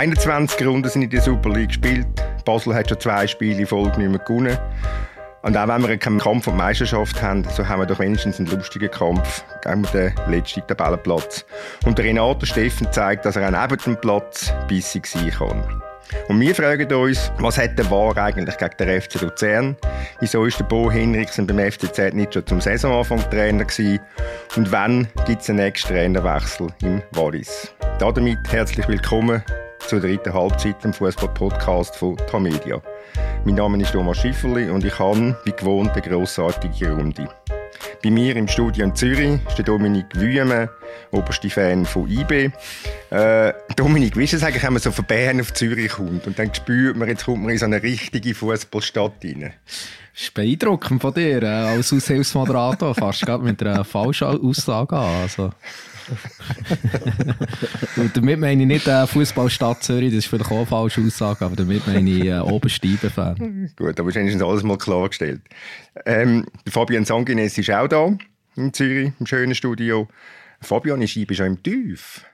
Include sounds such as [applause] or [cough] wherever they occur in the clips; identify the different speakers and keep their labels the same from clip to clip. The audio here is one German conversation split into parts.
Speaker 1: 21 Runden sind in der Super League gespielt. Basel hat schon zwei Spiele in Folge nicht mehr gewonnen. Und auch wenn wir keinen Kampf um Meisterschaft haben, so haben wir doch wenigstens einen lustigen Kampf gegen den letzten Tabellenplatz. Und der Renato Steffen zeigt, dass er auch neben dem Platz bissig sein kann. Und wir fragen uns, was hat der War eigentlich gegen den FC Luzern? Wieso ist der Bo Hinrichsen beim FCZ nicht schon zum Saisonanfang Trainer gewesen? Und wann gibt es den nächsten Trainerwechsel im Wallis? Damit herzlich willkommen zur dritten Halbzeit im Fußball-Podcast von Tamedia. Mein Name ist Thomas Schifferli und ich habe, wie gewohnt, eine grossartige Runde. Bei mir im Studio in Zürich ist der Dominik Wüme, oberste Fan von IB. Äh, Dominik, wie ist es eigentlich, wenn man so von Bern auf Zürich kommt und dann spürt man, jetzt kommt man in so eine richtige Fußballstadt rein?
Speaker 2: Das ist beeindruckend von dir, äh, als Aushilfsmoderator, fast gerade mit einer falschen Aussage an. Also. Und damit meine ich nicht äh, Fußballstadt Zürich, das ist vielleicht auch eine falsche Aussage, aber damit meine ich äh, Obersteiben-Fan.
Speaker 1: Gut, aber wenigstens alles mal klargestellt. Ähm, Fabian Sanguines ist auch da, in Zürich, im schönen Studio. Fabian, ist schon im Tief.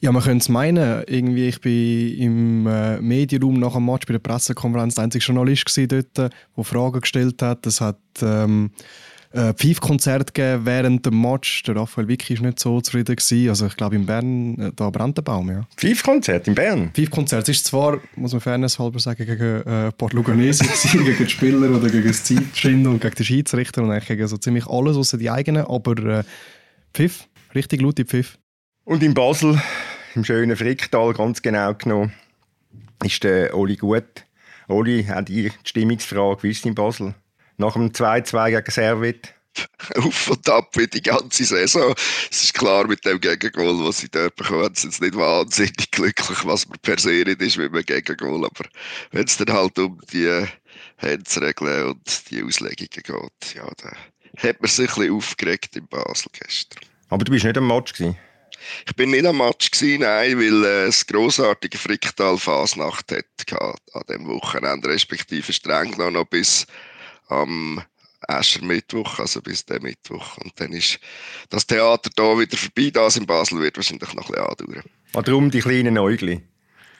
Speaker 3: Ja, man könnte es meinen. Irgendwie, ich bin im äh, Medienraum nach dem Match bei der Pressekonferenz der einzige Journalist dort, der Fragen gestellt hat. Das hat ähm, äh, Pfeifkonzert gegeben während dem Match. Der Raphael Vicky war nicht so zufrieden. Gewesen. Also ich glaube in Bern, äh, da brennt der Baum, ja.
Speaker 1: Pfeifkonzert in Bern?
Speaker 3: Pfeifkonzert. Es ist zwar, muss man fairness halber sagen, gegen äh, Port Luganese [laughs] gegen die Spieler oder gegen das Zeitschinder und gegen die Schiedsrichter und eigentlich gegen so ziemlich alles außer die eigenen, aber äh, Pfiff, richtig laute Pfiff.
Speaker 1: Und in Basel, im schönen Fricktal ganz genau genommen, ist der Oli gut. Oli, hat die Stimmungsfrage, wie ist es in Basel? Nach dem 2-2 gegen Servet? [laughs]
Speaker 4: Auf und ab wie die ganze Saison. Es ist klar, mit dem Gegengol, was sie dort bekommen, sind sie nicht wahnsinnig glücklich, was man per se nicht ist mit einem Gegengol. Aber wenn es dann halt um die Handsregeln und die Auslegungen geht, ja, dann hat man sich ein bisschen aufgeregt in Basel gestern.
Speaker 1: Aber du bist nicht am Match gewesen?
Speaker 4: Ich bin nicht am Match gewesen, nein, weil äh, es grossartige Fricktal Fasnacht hat an dem Wochenende, respektive streng noch, noch bis am Mittwoch, also bis der Mittwoch. Und dann ist das Theater da wieder vorbei. Das in Basel wird wahrscheinlich noch ein bisschen andauern.
Speaker 1: Ah, darum die kleinen Äugli.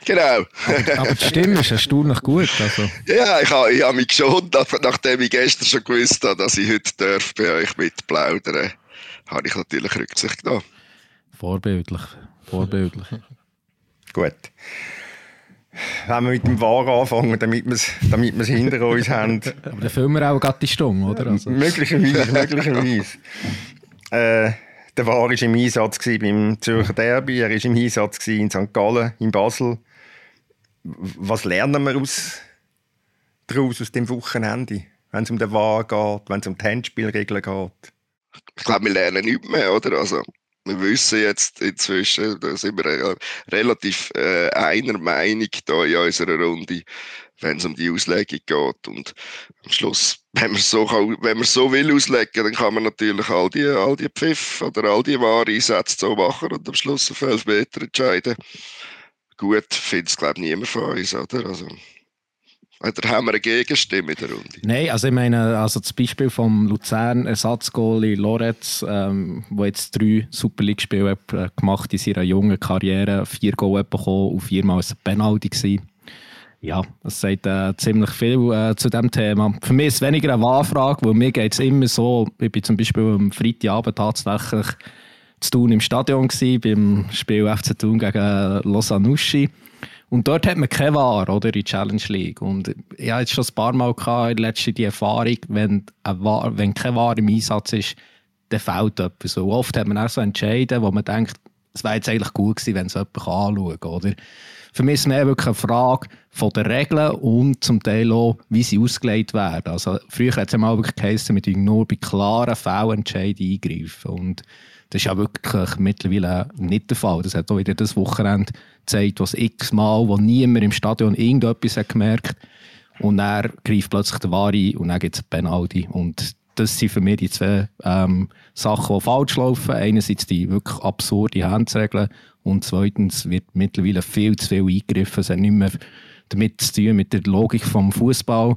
Speaker 4: Genau.
Speaker 2: Aber, aber die Stimme ist erstaunlich gut. Also.
Speaker 4: Ja, ich habe, ich habe mich geschont, nachdem ich gestern schon gewusst habe, dass ich heute darf bei euch mitplaudern habe ich natürlich Rücksicht genommen.
Speaker 2: Vorbildlich. Vorbildlich.
Speaker 1: Gut wenn wir mit dem War anfangen, damit wir es damit hinter uns [laughs] haben.
Speaker 2: Aber dann filmen wir auch gerade die Stunde, oder? Also.
Speaker 1: Möglicherweise, [laughs] möglicherweise. Äh, der War war im Einsatz beim Zürcher Derby, er war im Einsatz in St. Gallen, in Basel. Was lernen wir aus, daraus aus dem Wochenende, wenn es um den War geht, wenn es um die Handspielregeln geht?
Speaker 4: Ich glaube, wir lernen nichts mehr, oder? Also, wir wissen jetzt inzwischen, da sind wir relativ äh, einer Meinung da in unserer Runde, wenn es um die Auslegung geht. Und am Schluss, wenn man so, kann, wenn man so will auslegen, dann kann man natürlich all die, all die Pfiff oder all die Wahreinsätze so machen und am Schluss auf 11 Meter entscheiden. Gut, findet es, glaube ich, niemand von uns, oder? Also, oder haben wir eine Gegenstimme in der Runde?
Speaker 2: Nein, also ich meine, also das Beispiel vom Luzern Ersatzgoalie Loretz, ähm, der jetzt drei Super League-Spiele äh, gemacht in seiner jungen Karriere, vier Goal bekommen und viermal ein Penalty gewesen. Ja, das sagt äh, ziemlich viel äh, zu diesem Thema. Für mich ist es weniger eine Wahlfrage, weil mir geht es immer so, ich bin zum Beispiel am Freitagabend tatsächlich zu Thun im Stadion gewesen, beim Spiel FC Thun gegen Lausanne Uschi. Und dort hat man keine Ware, oder, in Challenge League. Und ich hatte schon ein paar Mal gehabt, in letzter die Erfahrung, wenn, Ware, wenn keine Ware im Einsatz ist, dann fehlt etwas. So oft hat man auch so entschieden, wo man denkt, es wäre jetzt eigentlich gut gewesen, wenn es jemand anschauen kann, oder? Für mich ist es mehr wirklich eine Frage den Regeln und zum Teil auch, wie sie ausgelegt werden. Also, früher hat es ja mal wirklich geheißen, mit nur bei klaren Fehlentscheiden eingreifen. Und das ist ja wirklich mittlerweile nicht der Fall. Das hat auch wieder das Wochenende gezeigt, was x-mal, wo niemand im Stadion irgendetwas hat gemerkt und er greift plötzlich der Ware ein und dann gibt es Penalty. Und das sind für mich die zwei ähm, Sachen, die falsch laufen. Einerseits die wirklich absurde Handsregeln und zweitens wird mittlerweile viel zu viel eingegriffen. Es hat nicht mehr damit zu tun mit der Logik des Fußball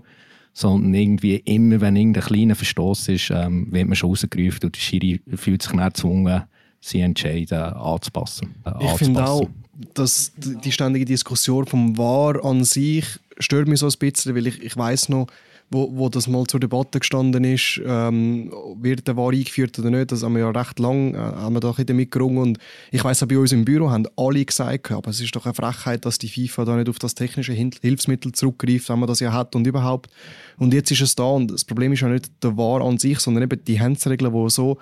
Speaker 2: sondern irgendwie immer, wenn irgendein kleiner Verstoß ist, ähm, wird man schon rausgerufen und der Schiri fühlt sich nicht gezwungen, sie entscheiden anzupassen.
Speaker 3: Äh, ich finde auch, dass die ständige Diskussion vom War an sich stört mich so ein bisschen, weil ich, ich weiß noch, wo, wo das mal zur Debatte gestanden ist, ähm, wird der War eingeführt oder nicht, das haben wir ja recht lang äh, haben wir da damit gerungen und ich weiß auch bei uns im Büro haben alle gesagt, aber es ist doch eine Frechheit, dass die FIFA da nicht auf das technische Hilfsmittel zurückgreift, wenn man das ja hat und überhaupt. Und jetzt ist es da und das Problem ist ja nicht der War an sich, sondern eben die Handsregeln, die so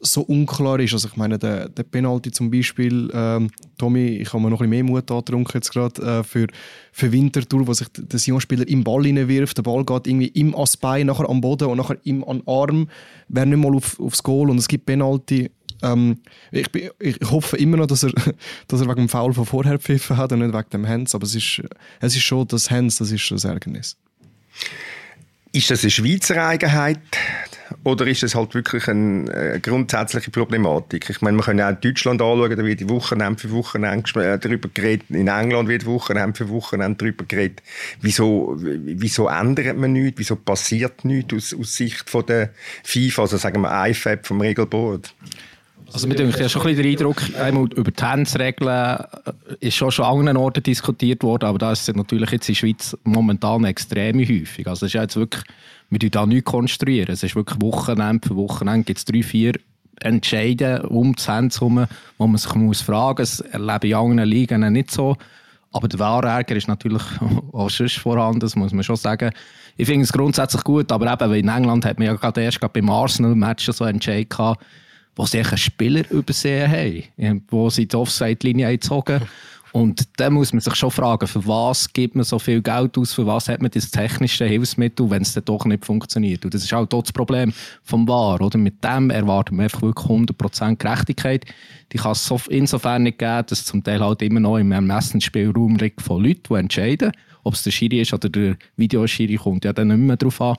Speaker 3: so unklar ist. Also ich meine, der, der Penalty zum Beispiel, ähm, Tommy, ich habe mir noch ein bisschen mehr Mut angetrunken jetzt gerade äh, für, für Winterthur, wo sich der Sion-Spieler im Ball wirft, der Ball geht irgendwie im Bein, nachher am Boden und nachher im an Arm, wäre nicht mal auf, aufs Goal und es gibt Penalty. Ähm, ich, ich, hoffe immer noch, dass er, [laughs] dass er wegen dem Foul von vorher pfiffen hat und nicht wegen dem Hands, aber es ist, es ist schon das Hands, das ist das Ärgernis.
Speaker 1: Ist das eine Schweizer Eigenheit oder ist das halt wirklich eine, eine grundsätzliche Problematik? Ich meine, kann ja auch Deutschland anschauen, da wird Wochenende für Wochenende äh, darüber geredet. In England wird Wochenende für Wochenende darüber geredet. Wieso, wieso ändert man nichts? Wieso passiert nichts aus, aus Sicht von der FIFA, also sagen wir IFAB vom Regelboard?
Speaker 2: Also mit dem, ich habe schon ein bisschen den Eindruck, einmal über die Handsregeln ist schon schon an anderen Orten diskutiert worden, aber da ist es natürlich jetzt in der Schweiz momentan extrem häufig. Also es ist jetzt wirklich, wir tun da nichts konstruieren. Es ist wirklich Wochenende für Wochenende gibt es drei, vier Entscheide um das Hands herum, wo man sich muss fragen muss. Das erlebe ich in anderen Ligen nicht so. Aber der wahre Ärger ist natürlich [laughs] auch schon vorhanden, das muss man schon sagen. Ich finde es grundsätzlich gut, aber eben, in England hat man ja gerade erst gerade beim Arsenal-Match so einen Entscheid gehabt, wo sie einen Spieler übersehen haben, wo sie die Offside-Linie gezogen Und da muss man sich schon fragen, für was gibt man so viel Geld aus, für was hat man das technische Hilfsmittel, wenn es dann doch nicht funktioniert. Und das ist auch halt das Problem vom VAR. Oder? Mit dem erwarten wir einfach wirklich 100% Gerechtigkeit. Die kann es insofern nicht geben, dass es zum Teil halt immer noch im Ermessensspielraum liegt von Leuten, die entscheiden. Ob es der Schiri ist oder der Videoschiri, kommt ja dann nicht mehr darauf an.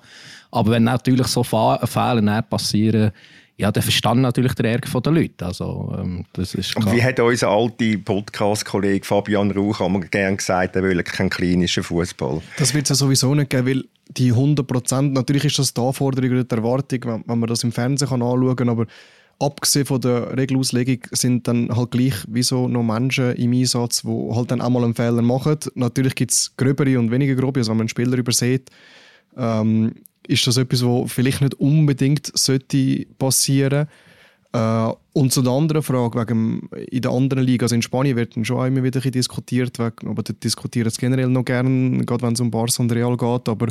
Speaker 2: Aber wenn natürlich so Fehler passieren, ja, der verstand natürlich der Ärger der Leute. Also, ähm, das ist
Speaker 1: Und wie hat unser alter Podcast-Kollege Fabian Rauch einmal gerne gesagt, er will keinen klinischen Fußball.
Speaker 3: Das wird es ja sowieso nicht geben, weil die 100 Prozent, natürlich ist das die Anforderung oder die Erwartung, wenn, wenn man das im Fernsehen kann anschauen kann, aber abgesehen von der Regelauslegung sind dann halt gleich wie so noch Menschen im Einsatz, die halt dann auch mal einen Fehler machen. Natürlich gibt es gröbere und weniger grobe, also wenn man einen Spieler übersieht, ähm, ist das etwas, was vielleicht nicht unbedingt sollte passieren äh, Und zu der anderen Frage, wegen, in der anderen Liga, also in Spanien wird schon immer wieder diskutiert, wegen, aber dort diskutieren es generell noch gerne, gerade wenn es um Barca und Real geht, aber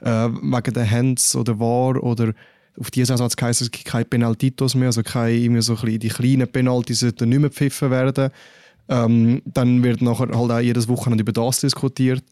Speaker 3: äh, wegen der Hands oder War oder auf diesen Satz heisst es keine Penaltitos mehr, also keine, so ein die kleinen Penalties sollten nicht mehr gepfiffen werden. Ähm, dann wird nachher halt auch jedes Wochenende über das diskutiert.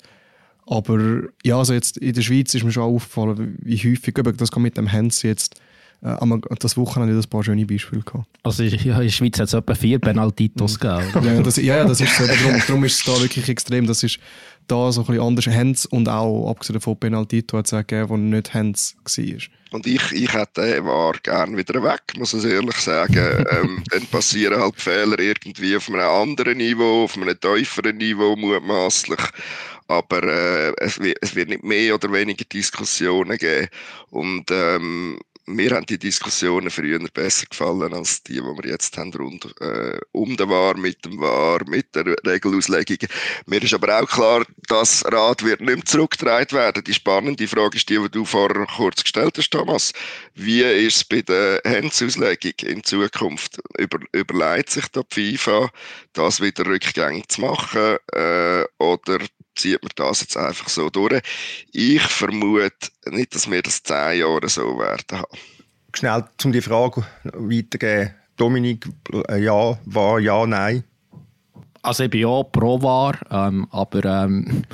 Speaker 3: Aber ja, also jetzt in der Schweiz ist mir schon aufgefallen, wie häufig, das kann mit dem Hans jetzt, äh, das Wochenende ein paar schöne Beispiele gehabt.
Speaker 2: Also ja, in der Schweiz hat es etwa vier Penaltitos
Speaker 3: mhm. gegeben. ja, das, ja, das ist so. Darum, darum ist es da wirklich extrem. Das ist da so ein bisschen anders. Hands und auch, abgesehen von Penaltito, hat es auch gegeben, wo nicht Hands war.
Speaker 4: Und ich, ich hätte den war gerne wieder weg, muss ich ehrlich sagen. [laughs] ähm, dann passieren halt Fehler irgendwie auf einem anderen Niveau, auf einem tieferen Niveau mutmaßlich aber äh, es, wird, es wird nicht mehr oder weniger Diskussionen geben. Und ähm, mir haben die Diskussionen früher besser gefallen als die, die wir jetzt haben rund äh, um den War, mit dem War, mit der Regelauslegung. Mir ist aber auch klar, das Rad wird nicht mehr zurückgetragen werden. Die spannende Frage ist die, die du vorher kurz gestellt hast, Thomas. Wie ist es bei der Handsauslegung in Zukunft? Über, überlegt sich da die FIFA, das wieder rückgängig zu machen äh, oder zieht man das jetzt einfach so durch. Ich vermute nicht, dass wir das zehn Jahre so werden haben.
Speaker 1: Schnell, um die Frage weiterzugeben. Dominik, ja, war, ja, nein?
Speaker 2: Also ich bin ja pro war, ähm, aber ähm,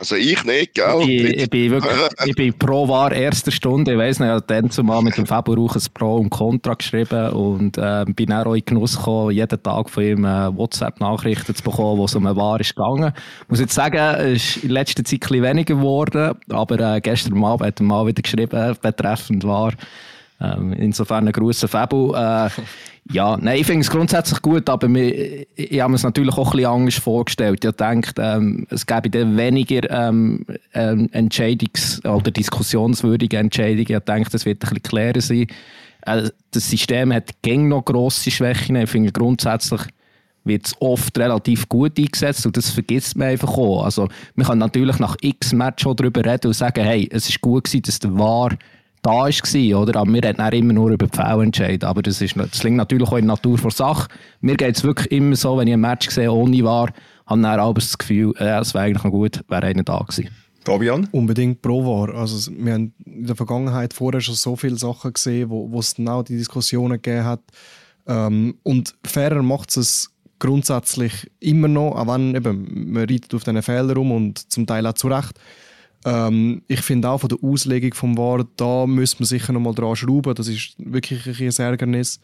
Speaker 4: also ich nicht, gell?
Speaker 2: Ich, ich, bin, wirklich, [laughs] ich bin pro war erster Stunde. Ich weiss nicht, ich habe dann zumal mit dem Fabio Rauch ein Pro und Contra geschrieben und äh, bin dann auch in Genuss gekommen, jeden Tag von ihm äh, WhatsApp-Nachrichten zu bekommen, wo es um eine War ist gegangen. Ich muss jetzt sagen, es ist in letzter Zeit ein bisschen weniger geworden, aber äh, gestern Abend hat er mal wieder geschrieben, betreffend War. Ähm, insofern ein grosser Fabio. Äh, ja, nein, ich finde es grundsätzlich gut, aber wir, ich habe mir es natürlich auch ein bisschen anders vorgestellt. Ich denke, ähm, es gäbe dann weniger ähm, ähm, Entscheidungs- oder diskussionswürdige Entscheidungen. Ich denke, das wird ein bisschen klarer sein. Äh, das System hat gäng noch grosse Schwächen. Ich finde grundsätzlich, wird es oft relativ gut eingesetzt und das vergisst man einfach auch. Also, man kann natürlich nach x Match schon darüber reden und sagen, hey, es ist gut gewesen, dass der VAR da war, oder? Aber wir reden immer nur über die Fehlentscheide. Aber das, ist, das liegt natürlich auch in der Natur der Sache. Mir geht es wirklich immer so, wenn ich ein Match sehe ohne VAR, habe ich dann das Gefühl, äh, es wäre eigentlich noch gut, wäre einer da gewesen.
Speaker 1: Fabian?
Speaker 3: Unbedingt pro VAR. Also, wir haben in der Vergangenheit vorher schon so viele Sachen gesehen, wo, wo es genau die Diskussionen gegeben hat. Ähm, und fairer macht es grundsätzlich immer noch, auch wenn eben, man reitet auf diesen Fehlern rum und zum Teil auch zu Recht. Ähm, ich finde auch von der Auslegung vom VAR, da müsste man sicher noch mal dran schrauben. Das ist wirklich ein Ärgernis.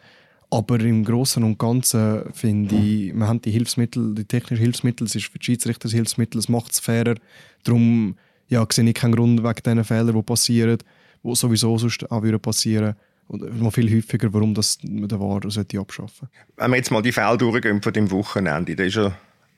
Speaker 3: Aber im Großen und Ganzen finde ich, wir haben die Hilfsmittel, die technischen Hilfsmittel, es ist für die Schiedsrichter das Hilfsmittel, es macht es fairer. Darum ja, sehe ich keinen Grund wegen diesen Fehlern, die passieren, die sowieso sonst auch passieren und noch viel häufiger, warum das man den sollte abschaffen
Speaker 1: Wenn wir jetzt mal die Fälle durchgehen von dem Wochenende, da war ja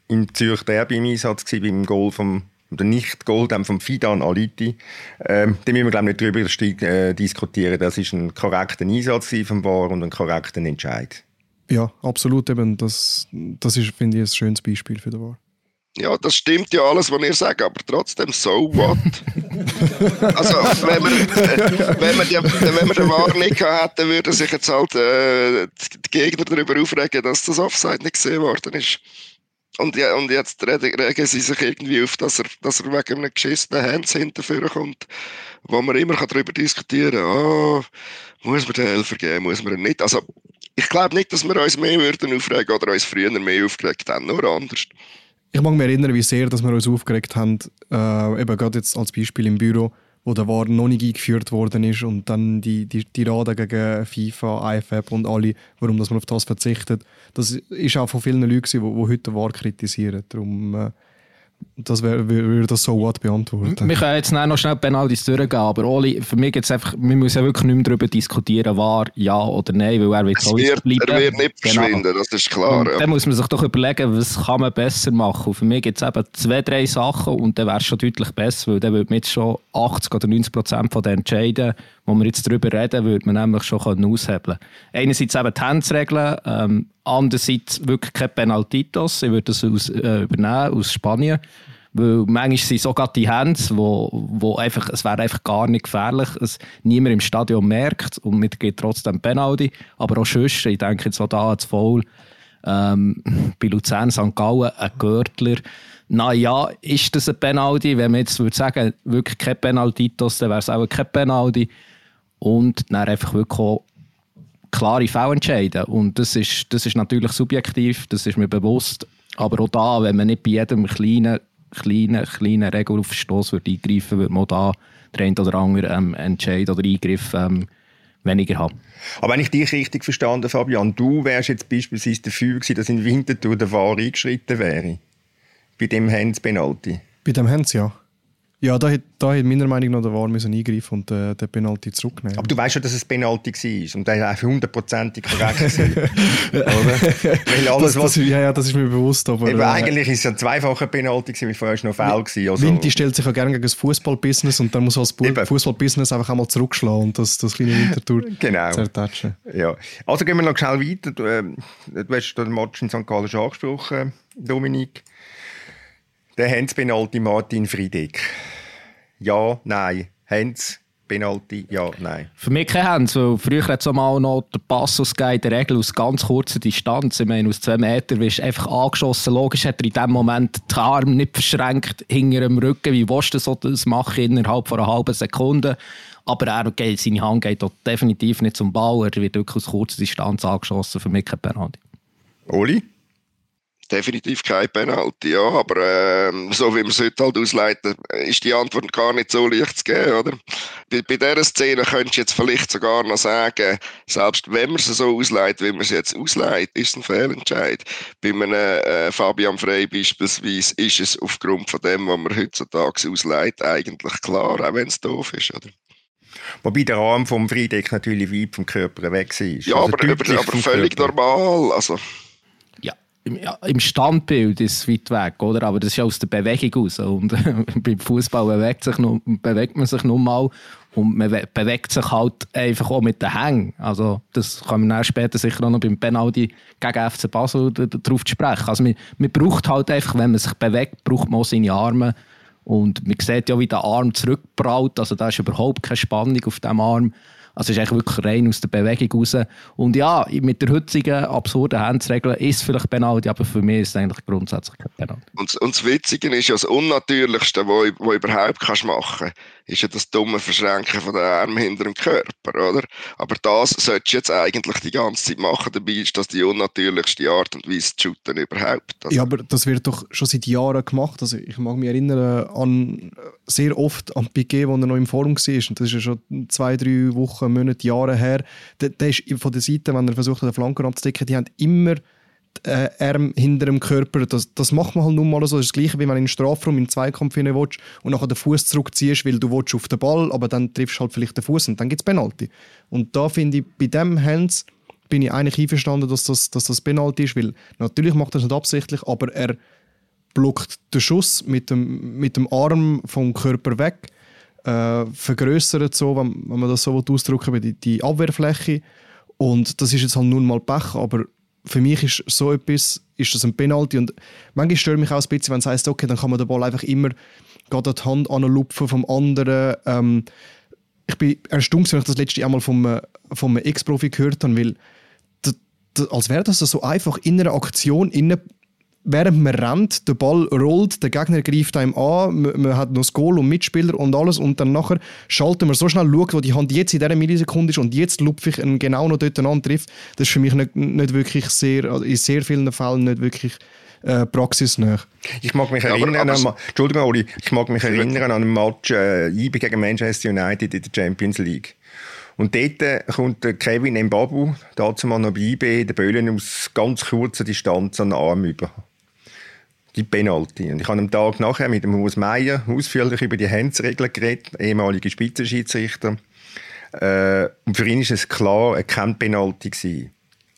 Speaker 1: im Zürich Derby im Einsatz beim Goal vom oder nicht Gold vom Fidan Aliti. Ähm, da müssen wir glaube nicht darüber äh, diskutieren. Das ist ein korrekter Einsatz vom VAR und ein korrekter Entscheid.
Speaker 3: Ja, absolut. Eben. Das, das ist, finde ich, ein schönes Beispiel für den VAR.
Speaker 4: Ja, das stimmt ja alles, was ihr sagt, aber trotzdem, so what? [laughs] also, wenn wir, wenn wir, die, wenn wir den War nicht hätten, würden sich jetzt halt äh, die Gegner darüber aufregen, dass das Offside nicht gesehen worden ist. Und, ja, und jetzt regen sie sich irgendwie auf, dass er, dass er wegen einem geschissenen Hands hinterführen kommt, wo man immer darüber diskutieren kann, oh, muss man den Helfer geben, muss man ihn nicht. Also, ich glaube nicht, dass wir uns mehr würden aufregen oder uns früher mehr aufgeregt haben, nur anders.
Speaker 3: Ich mag mich erinnern, wie sehr dass wir uns aufgeregt haben, äh, eben gerade jetzt als Beispiel im Büro, wo der War noch nicht eingeführt worden ist und dann die, die, die Rade gegen FIFA, IFAB und alle, warum dass man auf das verzichtet. Das ist auch von vielen Leuten, die, die heute den War kritisieren. Darum äh, das würde das so what beantworten.
Speaker 2: Wir können jetzt noch schnell Penalties durchgehen, aber Oli, für mich jetzt einfach, wir müssen ja wirklich nicht mehr darüber diskutieren, war ja oder nein, weil er wird
Speaker 4: so wird, bleiben. Er wird nicht genau. verschwinden, das ist klar. Ja.
Speaker 2: Dann muss man sich doch überlegen, was kann man besser machen. Und für mich gibt es eben zwei, drei Sachen und dann wäre es schon deutlich besser, weil dann würde man jetzt schon 80 oder 90 Prozent von den Entscheiden, wo wir jetzt darüber reden, würde man nämlich schon aushebeln können. Einerseits eben die Handsregeln, ähm, andererseits wirklich keine Penaltitos, ich würde das aus, äh, übernehmen aus Spanien. Weil manchmal sind sogar die Hands, wo, wo einfach, es wäre einfach gar nicht gefährlich, es niemand im Stadion merkt und mit geht trotzdem Penalty. Aber auch sonst, ich denke jetzt auch da ans Foul, ähm, bei Luzern, St. Gallen, ein Görtler. Na ja, ist das ein Penalty? Wenn man jetzt würde sagen, wirklich kein Penaltitos, dann wäre es auch kein Penalty. Und dann einfach wirklich auch klare Fälle entscheiden. Und das ist, das ist natürlich subjektiv, das ist mir bewusst. Aber auch da, wenn man nicht bei jedem kleinen, kleinen, kleinen Regelaufstoß würde eingreifen würde, man da der eine oder andere ähm, Entscheid oder Eingriff ähm, weniger haben.
Speaker 1: Aber wenn ich dich richtig verstanden Fabian, du wärst jetzt beispielsweise dafür gewesen, dass in Winterthur der War eingeschritten wäre. Bei dem Hens-Penalty.
Speaker 3: Bei dem Hens, ja. Ja, da hätte da hat meiner Meinung nach der müssen eingreifen und äh, den Penalty zurücknehmen.
Speaker 1: Aber du weißt schon, dass es Penalty war und der war hundertprozentig korrekt. [laughs] oder? Weil
Speaker 3: alles, das, das, ja, ja, das ist mir bewusst. Aber,
Speaker 1: Eben, äh, eigentlich ist es ein zweifacher Penalty, weil vorher noch Foul
Speaker 3: war. Also. Vinti stellt sich ja gerne gegen das Fußballbusiness und dann muss das Fußballbusiness einfach einmal zurückschlagen und das, das kleine Wintertour [laughs]
Speaker 1: genau. zertatschen. Ja. Also gehen wir noch schnell weiter. Du, äh, du hast den Match in St. Gallen schon angesprochen, Dominik. Der Hens-Penalty Martin Friedeck. Ja, nein. Hens, Penalty, ja, nein.
Speaker 2: Für mich kein Hens, weil früher hat es mal noch der Passus in der Regel aus ganz kurzer Distanz. Ich meine, aus zwei Metern wirst du einfach angeschossen. Logisch hat er in dem Moment die Arme nicht verschränkt hinter dem Rücken. Wie willst du das machen innerhalb von einer halben Sekunde? Aber er geht, seine Hand geht dort definitiv nicht zum Ball. Er wird wirklich aus kurzer Distanz angeschossen. Für mich kein Penalty.
Speaker 1: Oli?
Speaker 4: Definitiv kein Penalty, ja, aber äh, so wie man es heute halt ausleiten, ist die Antwort gar nicht so leicht zu geben, oder? Bei, bei dieser Szene könntest du jetzt vielleicht sogar noch sagen, selbst wenn man es so ausleitet, wie man es jetzt ausleitet, ist es ein Fehlentscheid. Bei einem äh, Fabian Frey beispielsweise ist es aufgrund von dem, was man heutzutage ausleitet, eigentlich klar, auch wenn es doof ist, oder?
Speaker 1: Wobei der Arm vom Friedeck natürlich weit vom Körper weg war.
Speaker 4: Ja, also aber, aber, aber völlig Körper. normal. Also
Speaker 2: im, im Standbild ist es weit weg, oder? Aber das ist ja aus der Bewegung aus. Und beim Fußball bewegt, bewegt man sich nun mal. Und man bewegt sich halt einfach auch mit den Hängen. Also, das können wir später sicher auch noch beim Penalty gegen FC Basel darauf sprechen. Also, man, man braucht halt einfach, wenn man sich bewegt, braucht man auch seine Arme. Und man sieht ja, wie der Arm zurückbraut. Also, da ist überhaupt keine Spannung auf dem Arm. Also ist eigentlich wirklich rein aus der Bewegung raus. Und ja, mit der heutigen absurden Handsregel ist es vielleicht Penalty, aber für mich ist es eigentlich grundsätzlich kein Penalty.
Speaker 4: Und, und das Witzige ist ja das Unnatürlichste, was du überhaupt kannst machen kannst, ist ja das dumme Verschränken von den Armen hinter dem Körper, oder? Aber das solltest du jetzt eigentlich die ganze Zeit machen. Dabei ist das die unnatürlichste Art und Weise zu shooten überhaupt.
Speaker 3: Also ja, aber das wird doch schon seit Jahren gemacht. Also ich mag mich erinnern an sehr oft an Piquet, wo er noch im Forum war. Und das ist ja schon zwei, drei Wochen Monaten, Jahre her, der, der ist von der Seite, wenn er versucht hat, den Flanken abzudecken, die haben immer äh, Arm hinter dem Körper. Das, das macht man halt nun mal so. Das ist das Gleiche, wie wenn du in den Strafraum in den Zweikampf hinein willst und nachher den Fuß zurückziehst, weil du auf den Ball, aber dann triffst du halt vielleicht den Fuß und dann gibt es Penalty. Und da finde ich, bei dem Hands bin ich eigentlich einverstanden, dass das, dass das Penalty ist, weil natürlich macht er es nicht absichtlich, aber er blockt den Schuss mit dem, mit dem Arm vom Körper weg äh, vergrößert, so, wenn, wenn man das so ausdrücken will, die, die Abwehrfläche. Und das ist jetzt halt nun mal Pech, aber für mich ist so etwas, ist das ein Penalty. Und manchmal stört mich auch ein bisschen, wenn es heisst, okay, dann kann man den Ball einfach immer gerade die Hand anlupfen vom anderen. Ähm, ich bin erstaunt, wenn ich das letzte einmal vom, vom Ex-Profi gehört habe, weil als wäre das so einfach in einer Aktion innen während man rennt, der Ball rollt, der Gegner greift einem an, man, man hat noch das Goal und Mitspieler und alles und dann nachher schalten wir so schnell, schaut, wo die Hand jetzt in dieser Millisekunde ist und jetzt lupfe ich ihn genau noch dort an trifft. Das ist für mich nicht, nicht wirklich sehr, also in sehr vielen Fällen nicht wirklich äh, praxisnah.
Speaker 1: Ich mag mich erinnern, aber, aber, an, Entschuldigung, Oli, ich mag mich erinnern an einen Match äh, IB gegen Manchester United in der Champions League. Und dort kommt Kevin Mbabu, dazu mal noch bei IB, der Böllen aus ganz kurzer Distanz an den Arm über die Penalty. Und ich habe am Tag nachher mit dem Haus Meier ausführlich über die Handsregeln geredet, ehemaliger Spitzenschiedsrichter. Äh, und für ihn ist es klar, er kann Penalty gewesen.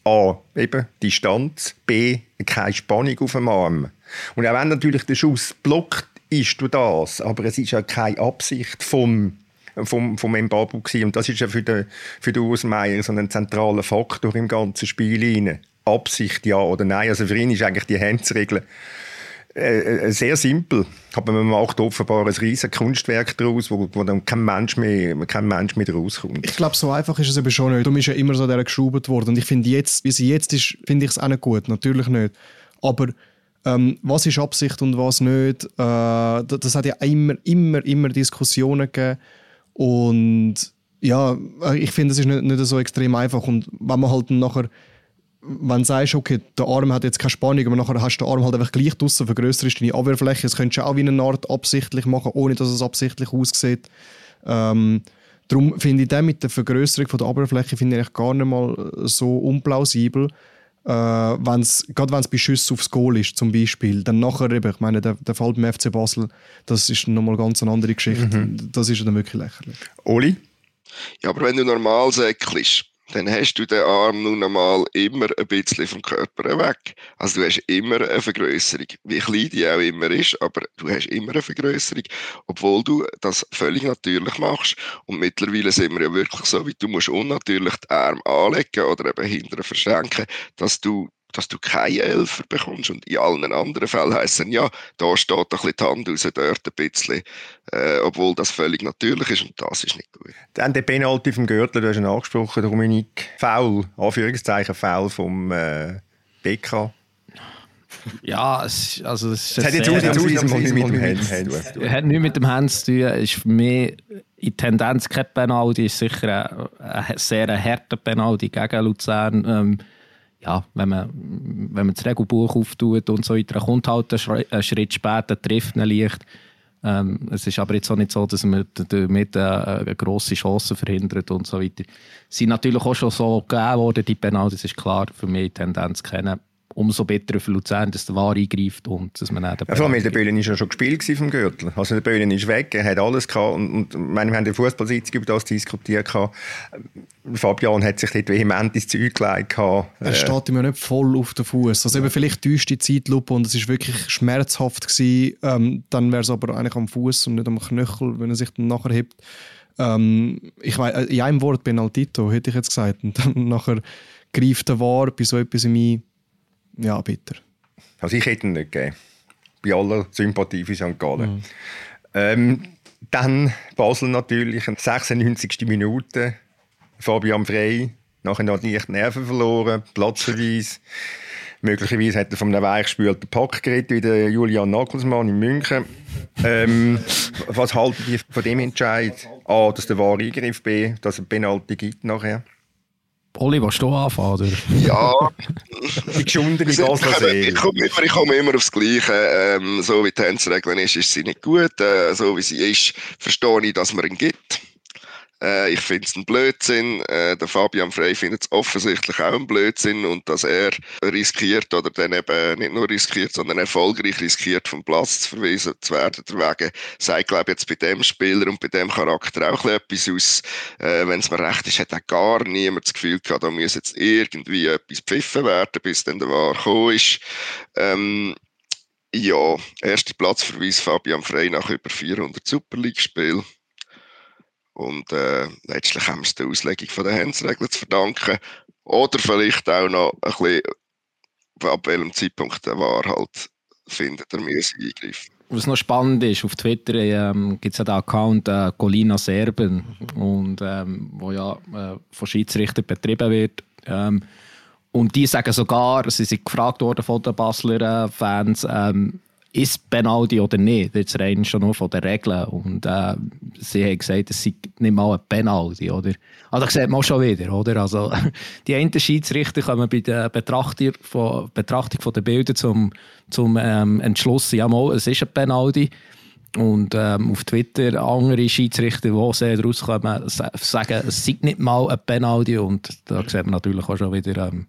Speaker 1: A, eben Distanz, B, keine Spannung auf dem Arm. Und auch wenn natürlich der Schuss blockt ist durch das, aber es ist ja keine Absicht vom vom, vom Mbabu gewesen. Und das ist ja für den, für den Ausmeier so ein zentraler Faktor im ganzen Spiel rein. Absicht ja oder nein. Also für ihn ist eigentlich die Handsregel äh, äh, sehr simpel. Aber man macht offenbar ein riesiges Kunstwerk daraus, wo, wo dann kein Mensch mehr, kein Mensch mehr rauskommt.
Speaker 3: Ich glaube, so einfach ist es eben schon nicht. Darum ist ja immer so der geschraubt worden. Und ich finde jetzt, wie sie jetzt ist, finde ich es auch nicht gut. Natürlich nicht. Aber ähm, was ist Absicht und was nicht, äh, das hat ja immer, immer, immer Diskussionen gegeben. Und ja, äh, ich finde, es ist nicht, nicht so extrem einfach. Und wenn man halt nachher wenn du sagst, okay, der Arm hat jetzt keine Spannung, aber nachher hast du den Arm halt einfach gleich draussen, vergrößerst deine Abwehrfläche. Das könntest du auch wie eine Art absichtlich machen, ohne dass es absichtlich aussieht. Ähm, darum finde ich den mit der Vergrößerung von der Abwehrfläche finde ich gar nicht mal so unplausibel. Äh, wenn's, gerade wenn es bei Schüssen aufs Goal ist, zum Beispiel, dann nachher eben, ich meine, der, der Fall beim FC Basel, das ist nochmal ganz eine andere Geschichte. Mhm. Das ist dann wirklich lächerlich.
Speaker 1: Oli?
Speaker 4: Ja, aber wenn du normal säckelst, dann hast du den Arm nun einmal immer ein bisschen vom Körper weg. Also du hast immer eine Vergrößerung, wie klein die auch immer ist, aber du hast immer eine Vergrößerung, obwohl du das völlig natürlich machst. Und mittlerweile sind wir ja wirklich so, wie du musst unnatürlich die Arme anlegen oder eben hinterher verschränken, dass du dass du keine Elfer bekommst. Und in allen anderen Fällen heisst es ja, da steht ein bisschen die Hand raus, dort ein bisschen, äh, obwohl das völlig natürlich ist und das ist nicht gut.
Speaker 1: Dann der Penalty vom Gürtel, du hast ihn angesprochen, Dominik. Foul, Anführungszeichen, Foul vom äh, BK.
Speaker 2: Ja, es, also es
Speaker 1: ist es hat jetzt ausnahmsweise nicht mit dem Hand zu
Speaker 2: tun. Es hat nichts mit dem Hand zu tun. Es ist für mich in Tendenz kein Penalty. Es ist sicher ein, ein sehr harter Penalty gegen Luzern. Ähm, ja, wenn man, wenn man das Regelbuch auftut und so weiter, kommt halt ein Schritt später, trifft ihn leicht. Ähm, es ist aber jetzt auch nicht so, dass man damit eine, eine grosse Chance verhindert und so weiter. Sie sind natürlich auch schon so gegeben worden, die Penalty, das ist klar, für mich Tendenz kennen umso besser für Luzern, dass der War eingreift und dass man
Speaker 1: dann... Ja, vor allem, der Böllen war ja schon gespielt vom Gürtel. Also der Böllen ist weg, er hat alles gehabt und, und meine, wir haben in der Fußballsitzung über das diskutiert. Gehabt. Fabian hat sich dort vehement ins Zeug gelegt. Er
Speaker 3: äh, steht ihm ja nicht voll auf den Fuß. Also eben vielleicht täuscht die Zeitlupe und es war wirklich schmerzhaft gewesen. Ähm, dann wäre es aber eigentlich am Fuß und nicht am Knöchel, wenn er sich dann nachher hebt. Ähm, ich weiß, in einem Wort Penaltito, hätte ich jetzt gesagt. Und dann nachher greift der War bei so etwas in mich. Ja, bitter.
Speaker 1: Also ich hätte ihn nicht gegeben. Bei aller Sympathie für St. Gallen. Mhm. Ähm, dann Basel natürlich, 96. Minute. Fabian Frey, nachher noch leicht Nerven verloren, Platzverweis. Möglicherweise hat er von einem weichgespülten Pack geredet, wie der Julian Nagelsmann in München. Ähm, was halten die von dem Entscheid? A, dass der wahre Eingriff, B, dass es Penalty gibt nachher?
Speaker 2: Oli, willst du anfangen? Oder?
Speaker 4: Ja. [laughs]
Speaker 1: die geschundene Gasserie.
Speaker 4: Ich komme immer, ich komme immer aufs Gleiche. Ähm, so wie die Tänzregeln ist, ist sie nicht gut. Äh, so wie sie ist, verstehe ich, dass man ihn gibt. Äh, ich finde es ein Blödsinn. Äh, der Fabian Frey findet es offensichtlich auch ein Blödsinn und dass er riskiert oder dann eben nicht nur riskiert, sondern erfolgreich riskiert, vom Platz zu verwiesen zu werden. Deswegen sagt, glaube ich, jetzt bei dem Spieler und bei dem Charakter auch etwas aus. Äh, Wenn es mir recht ist, hat auch gar niemand das Gefühl gehabt, da muss jetzt irgendwie etwas pfiffen werden, bis dann der Wahr gekommen ist. Ähm, ja, erster Platzverweis Fabian Frey nach über 400 Super League-Spielen. Und äh, letztlich haben wir es der Auslegung von der Handsregeln zu verdanken. Oder vielleicht auch noch ein bisschen, ab welchem Zeitpunkt der war halt findet, er müsse eingreifen.
Speaker 2: Was noch spannend ist, auf Twitter ähm, gibt es ja den Account äh, Colina Serben, und, ähm, wo ja äh, von Schiedsrichtern betrieben wird. Ähm, und die sagen sogar, sie sind gefragt worden von den Basler äh, Fans, ähm, ist Penalty oder nicht, jetzt rein schon nur von den Regeln. Und äh, sie haben gesagt, es sei nicht mal ein Penalty. Oder? Also das sieht man schon wieder. Oder? Also, [laughs] die einen Schiedsrichter kommen bei der Betrachtung von, Betrachtung von den Bildern zum, zum ähm, Entschluss, ja mal, es ist ein Penalty. Und ähm, auf Twitter andere Schiedsrichter, die sehr rauskommen, sagen, es sei nicht mal ein Penalty. Und da sieht man natürlich auch schon wieder... Ähm,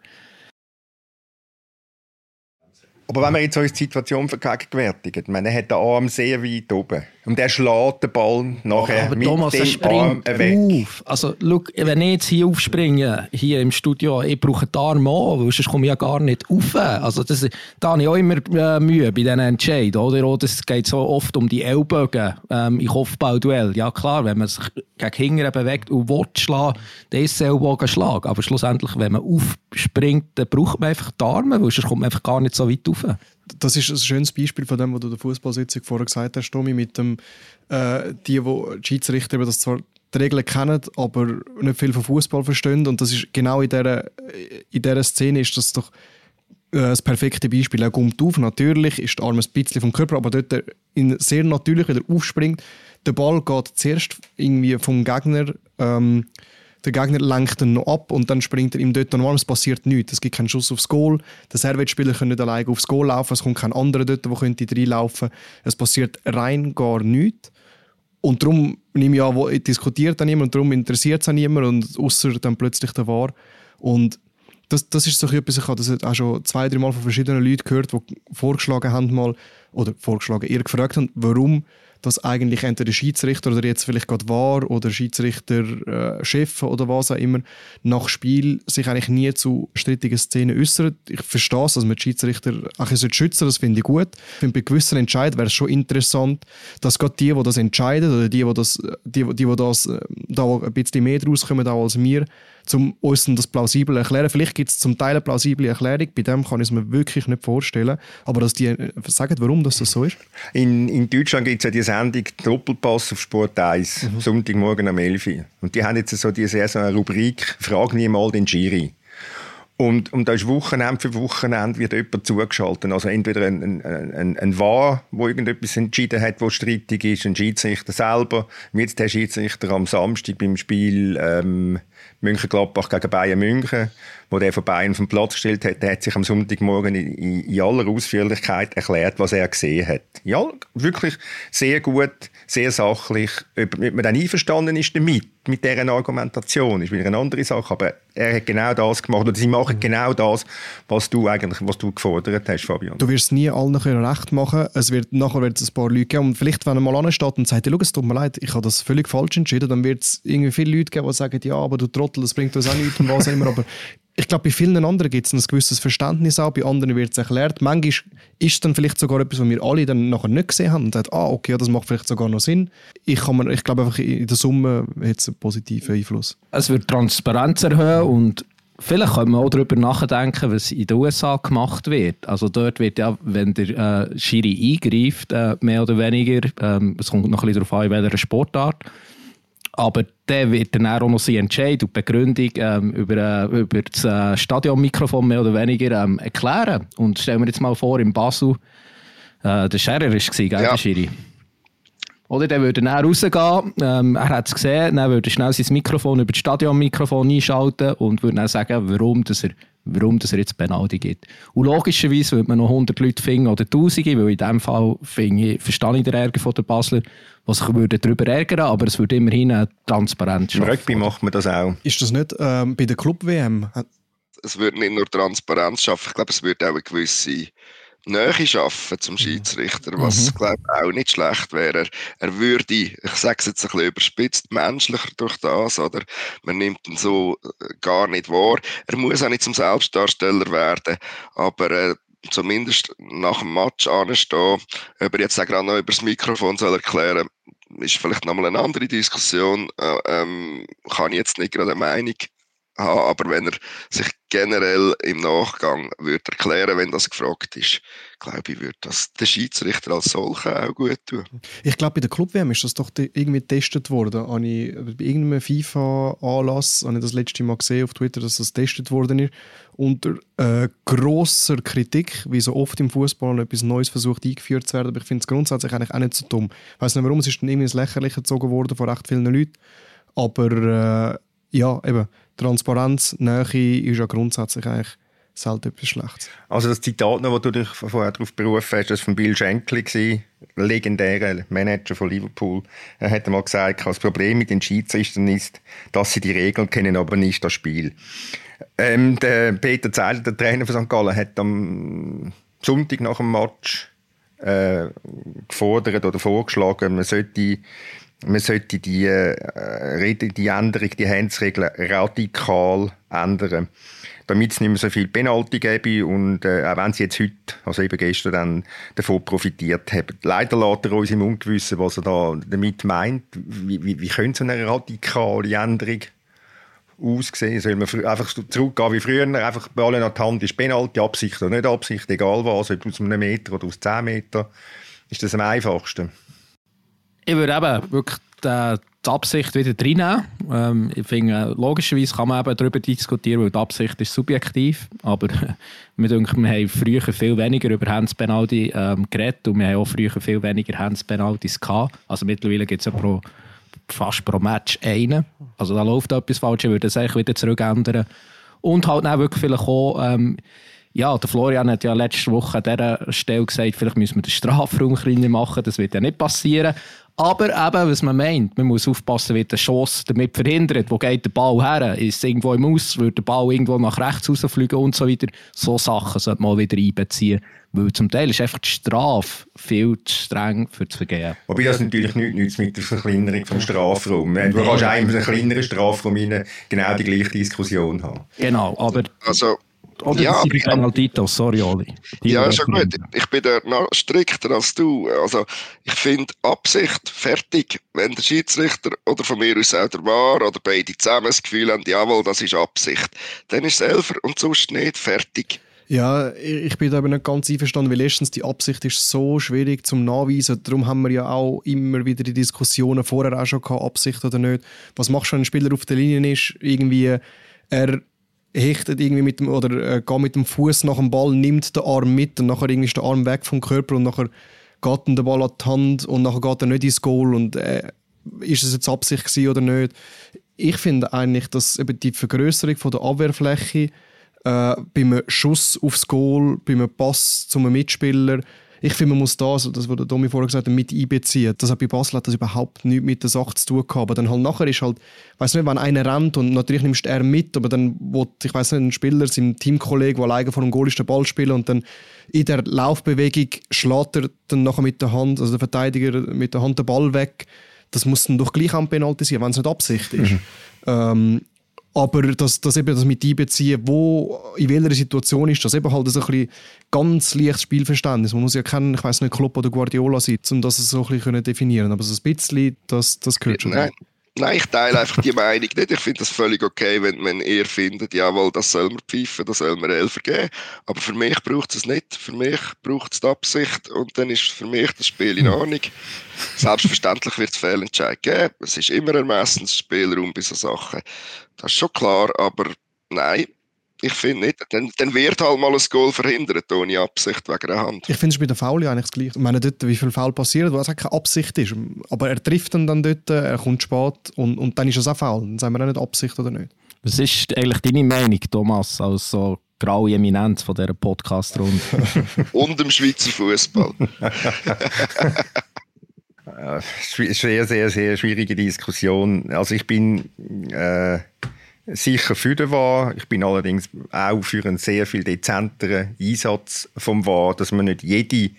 Speaker 1: aber wenn man jetzt die Situation vergegenwärtigt, man hat den Arm sehr weit oben und der schlägt den Ball nachher
Speaker 2: aber
Speaker 1: mit
Speaker 2: Thomas,
Speaker 1: dem
Speaker 2: Arm
Speaker 1: weg.
Speaker 2: Auf. Also, look, wenn ich jetzt hier aufspringe, hier im Studio, ich brauche den Arm an, weil sonst komme ich ja gar nicht rauf. Also das, da habe ich auch immer äh, Mühe bei diesen Entscheiden. Oder? oder es geht so oft um die Ellbogen ähm, im Kopfballduell. Ja klar, wenn man sich gegen Hinger bewegt und will schlagen, dann ist es Ellbogenschlag. Aber schlussendlich, wenn man aufspringt, dann braucht man einfach die Arme, weil sonst kommt man einfach gar nicht so weit rauf.
Speaker 3: Das ist ein schönes Beispiel von dem, was du der Fußballsitzung vorher gesagt hast, Tommy, mit dem, äh, die, wo die Schiedsrichter das zwar die Regeln kennen, aber nicht viel von Fußball verstehen. Und das ist genau in dieser, in dieser Szene ist das doch äh, das perfekte Beispiel. Er kommt auf, natürlich ist der Arm ein bisschen vom Körper, aber dort er in sehr natürlich wieder aufspringt. Der Ball geht zuerst irgendwie vom Gegner ähm, der Gegner lenkt ihn noch ab und dann springt er ihm dort normal. Es passiert nichts. Es gibt keinen Schuss aufs Goal. Der Servetspieler kann nicht alleine aufs Goal laufen. Es kommt kein anderer dort, der könnte reinlaufen. Es passiert rein gar nichts. Und darum nehme ich an, wo diskutiert dann niemand und darum interessiert es auch niemand und außer dann plötzlich der War. Und das, das ist so etwas, ich habe das auch schon zwei, drei Mal von verschiedenen Leuten gehört, die vorgeschlagen haben mal, oder vorgeschlagen, ihr gefragt haben, warum dass eigentlich entweder Schiedsrichter oder jetzt vielleicht gerade war oder Schiedsrichter äh, Chef oder was auch immer nach Spiel sich eigentlich nie zu strittigen Szenen äußern. Ich verstehe es, dass man die Schiedsrichter auch schützen das finde ich gut. Ich finde, bei gewissen Entscheidungen wäre es schon interessant, dass gerade die, die das entscheiden oder die, die die, die, das äh, da ein bisschen mehr draus kommen als wir, um uns das plausibel erklären. Vielleicht gibt es zum Teil eine plausible Erklärung, bei dem kann ich es mir wirklich nicht vorstellen. Aber dass die äh, sagen, warum das so ist?
Speaker 1: In, in Deutschland gibt es ja die Sendung Doppelpass auf Sport 1, mhm. Sonntagmorgen am 11 Uhr. Und die haben jetzt so die Saison eine Rubrik «Frag nie mal den Giri». Und, und da ist Wochenende für Wochenende wird jemand zugeschaltet. Also entweder ein, ein, ein, ein Wahr, der irgendetwas entschieden hat, wo streitig ist, ein Schiedsrichter selber, wie jetzt der Schiedsrichter am Samstag beim Spiel ähm, München-Gladbach gegen Bayern München, wo der von Bayern vom Platz gestellt hat, der hat sich am Sonntagmorgen in, in, aller Ausführlichkeit erklärt, was er gesehen hat. Ja, wirklich sehr gut, sehr sachlich. Ob man dann einverstanden ist damit, mit deren Argumentation, ist wieder eine andere Sache. Aber er hat genau das gemacht oder sie machen genau das, was du eigentlich, was du gefordert hast, Fabian.
Speaker 3: Du wirst nie allen können recht machen. Es wird nachher wird es ein paar Leute geben und vielleicht, wenn er mal ansteht und sagt, es tut mir leid, ich habe das völlig falsch entschieden, dann wird es irgendwie viele Leute geben, die sagen, ja, aber du Trottel, das bringt uns auch nichts und was immer. Aber ich glaube, bei vielen anderen gibt es ein gewisses Verständnis auch, bei anderen wird es erklärt. Manchmal ist es dann vielleicht sogar etwas, was wir alle dann nachher nicht gesehen haben und sagt, ah, okay, das macht vielleicht sogar noch Sinn. Ich, ich glaube einfach, in der Summe hat es einen positiven Einfluss.
Speaker 2: Es wird Transparenz erhöhen und Vielleicht können wir auch darüber nachdenken, was in den USA gemacht wird. Also dort wird ja, wenn der äh, Schiri eingreift, äh, mehr oder weniger, ähm, es kommt noch ein bisschen darauf an, in welcher Sportart, aber der wird dann auch noch seinen Entscheid und Begründung ähm, über, äh, über das äh, Stadionmikrofon mehr oder weniger ähm, erklären. Und stellen wir jetzt mal vor, in Basel, äh, der Scherer war, gell, ja. der Schiri? Oder der würde dann rausgehen, ähm, er hat es gesehen, dann würde schnell sein Mikrofon über das Stadionmikrofon einschalten und würde dann sagen, warum, dass er, warum dass er jetzt Penalty gibt. Und logischerweise würde man noch 100 Leute finden oder Tausende, weil in diesem Fall finde ich, verstehe ich den Ärger von der Basler, was sich würde darüber ärgern aber es würde immerhin eine Transparenz
Speaker 1: schaffen. Im Rugby macht man das auch.
Speaker 3: Ist das nicht ähm, bei der Club-WM?
Speaker 4: Es würde nicht nur Transparenz schaffen, ich glaube, es würde auch eine gewisse Nähe schaffen zum Schiedsrichter, was mhm. glaube auch nicht schlecht wäre. Er würde, ich sage es jetzt ein bisschen überspitzt, menschlicher durch das, oder? Man nimmt ihn so äh, gar nicht wahr. Er muss auch nicht zum Selbstdarsteller werden, aber äh, zumindest nach dem Match anstehen, ob er jetzt auch gerade noch über das Mikrofon soll erklären ist vielleicht nochmal eine andere Diskussion. Äh, ähm, kann ich jetzt nicht gerade eine Meinung haben, aber wenn er sich generell im Nachgang würde erklären, wenn das gefragt ist, glaube ich, würde das der Schiedsrichter als solcher auch gut tun.
Speaker 3: Ich glaube, bei der Club-WM ist das doch irgendwie getestet worden. Habe ich, bei irgendeinem FIFA-Anlass habe ich das letzte Mal gesehen auf Twitter, dass das getestet worden ist. Unter äh, grosser Kritik, wie so oft im Fußball etwas Neues versucht eingeführt zu werden. Aber ich finde es grundsätzlich eigentlich auch nicht so dumm. Ich weiß nicht warum, es ist dann irgendwie ins Lächerliche gezogen worden von recht vielen Leuten. Aber äh, ja, eben Transparenz, Nähe ist ja grundsätzlich eigentlich selten etwas Schlechtes.
Speaker 1: Also das Zitat, noch, wo du dich vorher darauf berufen hast, das von Bill Shankly war, legendärer Manager von Liverpool. Er hat mal gesagt, das Problem mit den Schiedsrichtern ist, dass sie die Regeln kennen, aber nicht das Spiel. Ähm, der Peter Zeiler, der Trainer von St. Gallen, hat am Sonntag nach dem Match äh, gefordert oder vorgeschlagen, man sollte man sollte die, äh, die Änderung, die Handsregeln radikal ändern, damit es nicht mehr so viel Penalty gäbe und äh, auch wenn sie jetzt heute, also eben gestern, dann davon profitiert haben. Leider lässt er uns im Ungewissen, was er da damit meint. Wie, wie, wie könnte so eine radikale Änderung aussehen? Soll man einfach zurückgehen wie früher, einfach bei allen an die Hand ist Penalty, Absicht oder nicht Absicht, egal was, ob aus einem Meter oder aus zehn Metern, ist das am einfachsten
Speaker 2: ich würde eben wirklich die, die Absicht wieder reinnehmen. Ähm, ich finde, logischerweise kann man eben darüber diskutieren, weil die Absicht ist subjektiv. Aber [laughs] wir, denken, wir haben früher viel weniger über Handspenalty ähm, geredet und wir haben auch früher viel weniger Handspenaltys gehabt. Also mittlerweile gibt es ja pro, fast pro Match einen. Also da läuft etwas falsch, ich würde das eigentlich wieder zurückändern. Und halt auch wirklich vielleicht auch, ähm, ja, der Florian hat ja letzte Woche an dieser Stelle gesagt, vielleicht müssen wir den Strafraum kleiner machen, das wird ja nicht passieren. Aber eben, was man meint, man muss aufpassen, wie der Schuss damit verhindert. Wo geht der Ball her? Ist es irgendwo im Aus? Wird der Ball irgendwo nach rechts rausfliegen und so weiter? So Sachen sollte man wieder einbeziehen. Weil zum Teil ist einfach die Strafe viel zu streng für das Vergehen.
Speaker 1: Wobei das natürlich nichts, nichts mit der Verkleinerung vom Strafraum. Du kannst auch in einem kleineren Strafraum genau die gleiche Diskussion haben.
Speaker 2: Genau, aber...
Speaker 4: Also
Speaker 2: oder ja, die Penaltito, sorry Oli.
Speaker 4: ja, ist ja gut. Ich bin da noch strikter als du. Also ich finde Absicht fertig. Wenn der Schiedsrichter oder von mir aus auch der War oder beide zusammen das Gefühl haben, jawohl, das ist Absicht, dann ist es Elfer und sonst nicht fertig.
Speaker 3: Ja, ich bin da aber nicht ganz einverstanden, weil erstens die Absicht ist so schwierig zum Nachweisen. Darum haben wir ja auch immer wieder die Diskussionen vorher auch schon gehabt, Absicht oder nicht. Was machst du, wenn ein Spieler auf der Linie ist? Irgendwie, er hechtet irgendwie mit dem oder äh, geht mit dem Fuß nach dem Ball, nimmt den Arm mit und nachher irgendwie ist der Arm weg vom Körper und nachher geht der Ball an die Hand und nachher geht er nicht ins Goal und äh, ist es jetzt Absicht oder nicht? Ich finde eigentlich, dass eben die Vergrößerung von der Abwehrfläche äh, beim Schuss aufs Goal, beim Pass zum Mitspieler ich finde, man muss das, das was der Domi vorher gesagt hat, mit einbeziehen. Das hat bei Basel hat das überhaupt nichts mit der Sache zu tun gehabt. Aber dann halt nachher ist halt, weiß nicht, wenn einer rennt und natürlich nimmst du er mit, aber dann will, ich weiß nicht, ein Spieler, sein Teamkollege, der alleine vor dem Goal ist, den Ball spielen und dann in der Laufbewegung schlägt er dann nachher mit der Hand, also der Verteidiger mit der Hand den Ball weg. Das muss dann doch gleich am Penalty sein, wenn es nicht Absicht ist. Mhm. Ähm, aber dass, dass eben das mit einbeziehen, wo, in welcher Situation ist das, eben halt so ein bisschen ganz leichtes Spielverständnis. Man muss ja kennen, ich weiß nicht, Klopp oder Guardiola sein, um das so ein bisschen definieren aber so ein bisschen, das, das gehört schon.
Speaker 4: Nein. Nein, ich teile einfach die Meinung nicht. Ich finde das völlig okay, wenn man eher findet, jawohl, das soll man pfeifen, das soll man Elfer geben. Aber für mich braucht es nicht. Für mich braucht es die Absicht und dann ist für mich das Spiel in Ordnung. Selbstverständlich wird es Fehlentscheid geben. Es ist immer Ermessensspielraum bei solchen Sachen. Das ist schon klar, aber nein, ich finde nicht. Dann, dann wird halt mal ein Goal verhindert, ohne Absicht, wegen der Hand.
Speaker 3: Ich finde es bei den Foul eigentlich das Gleiche. Ich meine dort, wie viele Foul passieren, wo es keine Absicht ist. Aber er trifft dann dort, er kommt spät und, und dann ist es auch Foul. Dann sagen wir auch nicht Absicht oder nicht.
Speaker 2: Was ist eigentlich deine Meinung, Thomas, als so graue Eminenz von dieser Podcast-Runde? [laughs]
Speaker 4: und im Schweizer Fußball. [laughs]
Speaker 1: sehr, sehr, sehr schwierige Diskussion. Also ich bin... Äh sicher für den VAR. Ich bin allerdings auch für einen sehr viel dezenteren Einsatz vom VAR, dass man nicht jede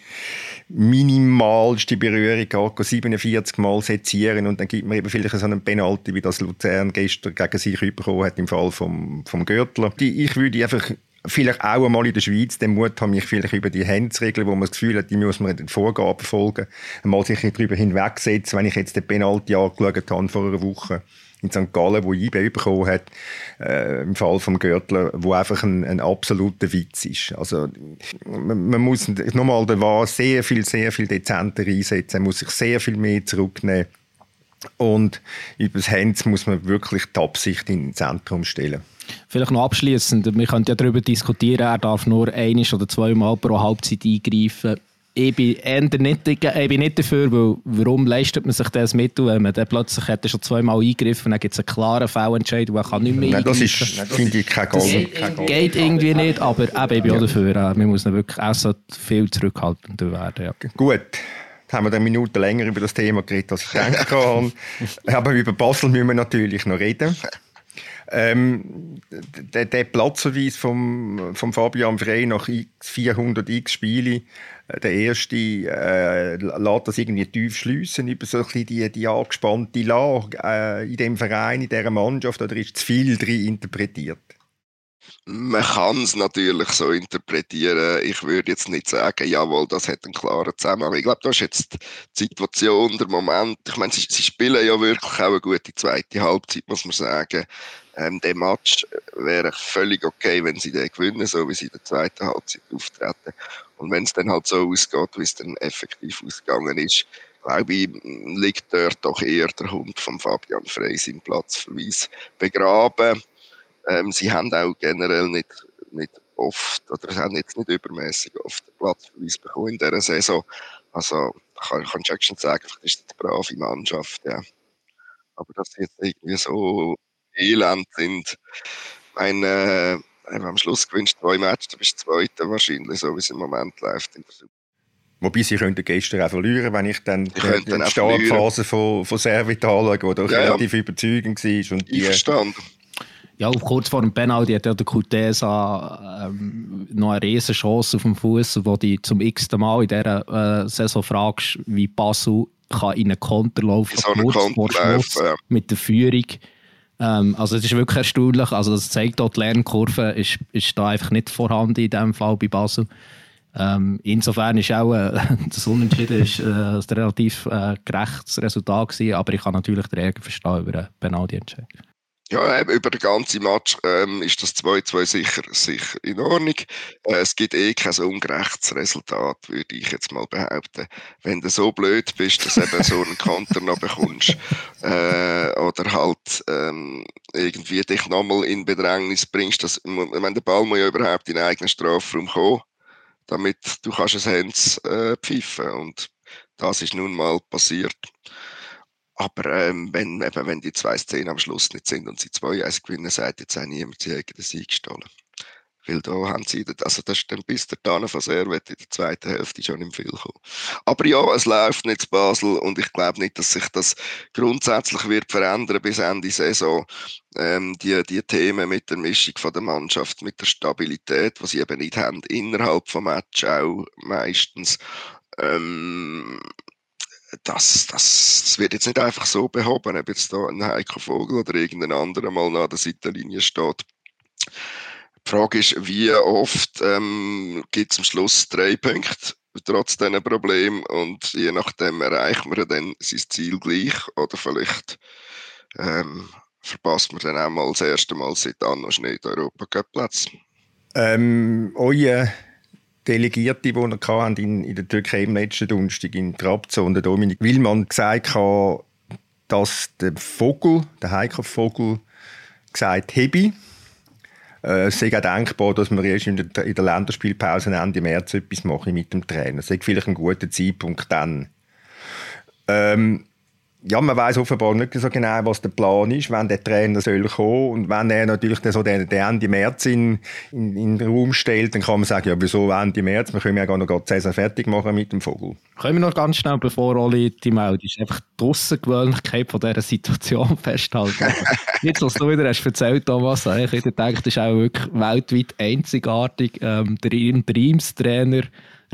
Speaker 1: minimalste Berührung geht, 47 Mal sezieren und dann gibt man eben vielleicht so einen Penalty, wie das Luzern gestern gegen sich bekommen hat im Fall vom, vom Gürtler. Ich würde einfach vielleicht auch einmal in der Schweiz den Mut haben, mich vielleicht über die Hände zu wo man das Gefühl hat, die muss man den Vorgaben folgen, mal sich darüber hinwegsetzen, wenn ich jetzt den Penalty angeschaut habe vor einer Woche in St. Gallen, wo IB bekommen hat, äh, im Fall vom Gürtler, wo einfach ein, ein absoluter Witz ist. Also man, man muss nochmal der war sehr viel, sehr viel dezenter einsetzen, man muss sich sehr viel mehr zurücknehmen und über das Hands muss man wirklich die Absicht ins Zentrum stellen.
Speaker 2: Vielleicht noch abschließend, wir können ja darüber diskutieren, er darf nur ein oder zweimal pro Halbzeit eingreifen ich bin nicht, ich bin nicht dafür, weil warum leistet man sich das Mittel, wenn man dann plötzlich hat schon zweimal eingegriffen dann gibt es einen klaren Fehlentscheid, wo er kann nicht mehr
Speaker 1: Nein, das ist, finde ich, kein Goal.
Speaker 2: Geht, geht irgendwie nicht, aber eben, ich bin auch dafür, man muss wirklich auch viel zurückhaltender werden. Ja.
Speaker 1: Gut. Jetzt haben wir eine Minute länger über das Thema geredet, als ich gedacht habe. [laughs] aber über Basel müssen wir natürlich noch reden. Ähm, der, der Platzverweis vom, vom Fabian Frey nach 400 x Spiele, äh, der erste äh, lässt das irgendwie tief schliessen über so ein bisschen die, die angespannte Lage äh, in dem Verein, in dieser Mannschaft, oder ist zu viel drin interpretiert?
Speaker 4: Man kann es natürlich so interpretieren. Ich würde jetzt nicht sagen, jawohl, das hat einen klaren Zusammenhang. Ich glaube, das ist jetzt die Situation, der Moment. Ich meine, sie, sie spielen ja wirklich auch eine gute zweite Halbzeit, muss man sagen. Ähm, der Match wäre völlig okay, wenn sie den gewinnen, so wie sie in der zweiten Halbzeit auftreten. Und wenn es dann halt so ausgeht, wie es dann effektiv ausgegangen ist, glaube ich, liegt dort doch eher der Hund von Fabian Frey im Platzverweis begraben. Ähm, sie haben auch generell nicht, nicht oft, oder haben jetzt nicht übermäßig oft den Platzverweis bekommen in dieser Saison. Also, kann, kann schon sagen, das ist eine brave Mannschaft, ja. Aber dass sie jetzt irgendwie so elend sind. Meine, äh, am Schluss gewinnst du zwei Matches, du bist Zweiter wahrscheinlich, so wie es im Moment läuft in der Super.
Speaker 1: Wobei sie könnten gestern auch verlieren, wenn ich dann die, die Startphase von, von Servit anschaue, die doch ja, relativ ja. überzeugend war. Und
Speaker 4: die.
Speaker 2: Ja, kurz vor dem Penalty hat ja der Kutesa ähm, noch eine riesige Chance auf dem Fuß, wo die zum x-ten Mal in dieser äh, Saison fragst, wie Basel kann in einen Konter laufen
Speaker 4: so kurz vor Schluss
Speaker 2: ja. mit der Führung. Ähm, also es ist wirklich erstaunlich. Also das zeigt auch, die Lernkurve ist, ist da einfach nicht vorhanden in diesem Fall bei Basel. Ähm, insofern ist auch äh, [laughs] das Unentschieden ist, äh, ein relativ äh, gerechtes Resultat gewesen, aber ich kann natürlich die Regeln verstehen über einen Penalty-Entscheid.
Speaker 4: Ja, über den ganzen Match ähm, ist das 2-2 sicher, sicher in Ordnung. Äh, es gibt eh kein ungerechtes Resultat, würde ich jetzt mal behaupten. Wenn du so blöd bist, dass du eben so einen Konter noch bekommst [laughs] äh, oder halt ähm, irgendwie dich nochmal in Bedrängnis bringst, dass, meine, der Ball muss ja überhaupt in den eigenen Strafraum kommen, damit du kannst es Hands äh, pfeifen und das ist nun mal passiert. Aber ähm, wenn, eben, wenn die zwei Szenen am Schluss nicht sind und sie zwei eins gewinnen, sagt jetzt auch niemand, sie hätten den Sieg gestohlen. Weil da haben sie, also das ist dann bis der Tana von Servet in der zweiten Hälfte schon im Viel gekommen. Aber ja, es läuft nicht zu Basel und ich glaube nicht, dass sich das grundsätzlich wird verändern bis Ende Saison. Ähm, die, die Themen mit der Mischung von der Mannschaft, mit der Stabilität, was sie eben nicht haben, innerhalb vom Match auch meistens. Ähm, das, das, das wird jetzt nicht einfach so behoben, ob jetzt da ein Heiko Vogel oder irgendein anderer mal nach der Seitenlinie steht. Die Frage ist, wie oft ähm, gibt es am Schluss drei Punkte trotz diesen Problemen und je nachdem erreicht man dann sein Ziel gleich oder vielleicht ähm, verpasst man dann auch mal das erste Mal seit Anno Schnee den Europacup-Platz.
Speaker 1: Ähm, euer Delegierte, die er in, in der Türkei im letzten Donnerstag in Trabzon, der Dominik Willmann, gesagt hat, dass der Vogel, der Heiko Vogel, gesagt habe, äh, es sei auch denkbar, dass wir erst in der, in der Länderspielpause Ende März etwas machen mit dem Trainer. Es sei vielleicht ein guter Zeitpunkt dann. Ähm, ja, man weiß offenbar nicht so genau, was der Plan ist, wenn der Trainer soll kommen und wenn er natürlich so den, den Ende März in, in, in, den Raum stellt, dann kann man sagen, ja, wieso Ende März? Wir können ja gar noch die Saison fertig machen mit dem Vogel.
Speaker 2: Können wir noch ganz schnell, bevor Oli die meldet, ist einfach die Aussengewöhnlichkeit von dieser Situation [laughs] festhalten. Jetzt, was du wieder hast erzählt, Thomas, ich denke, das ist auch wirklich weltweit einzigartig. Ähm, der Dreams-Trainer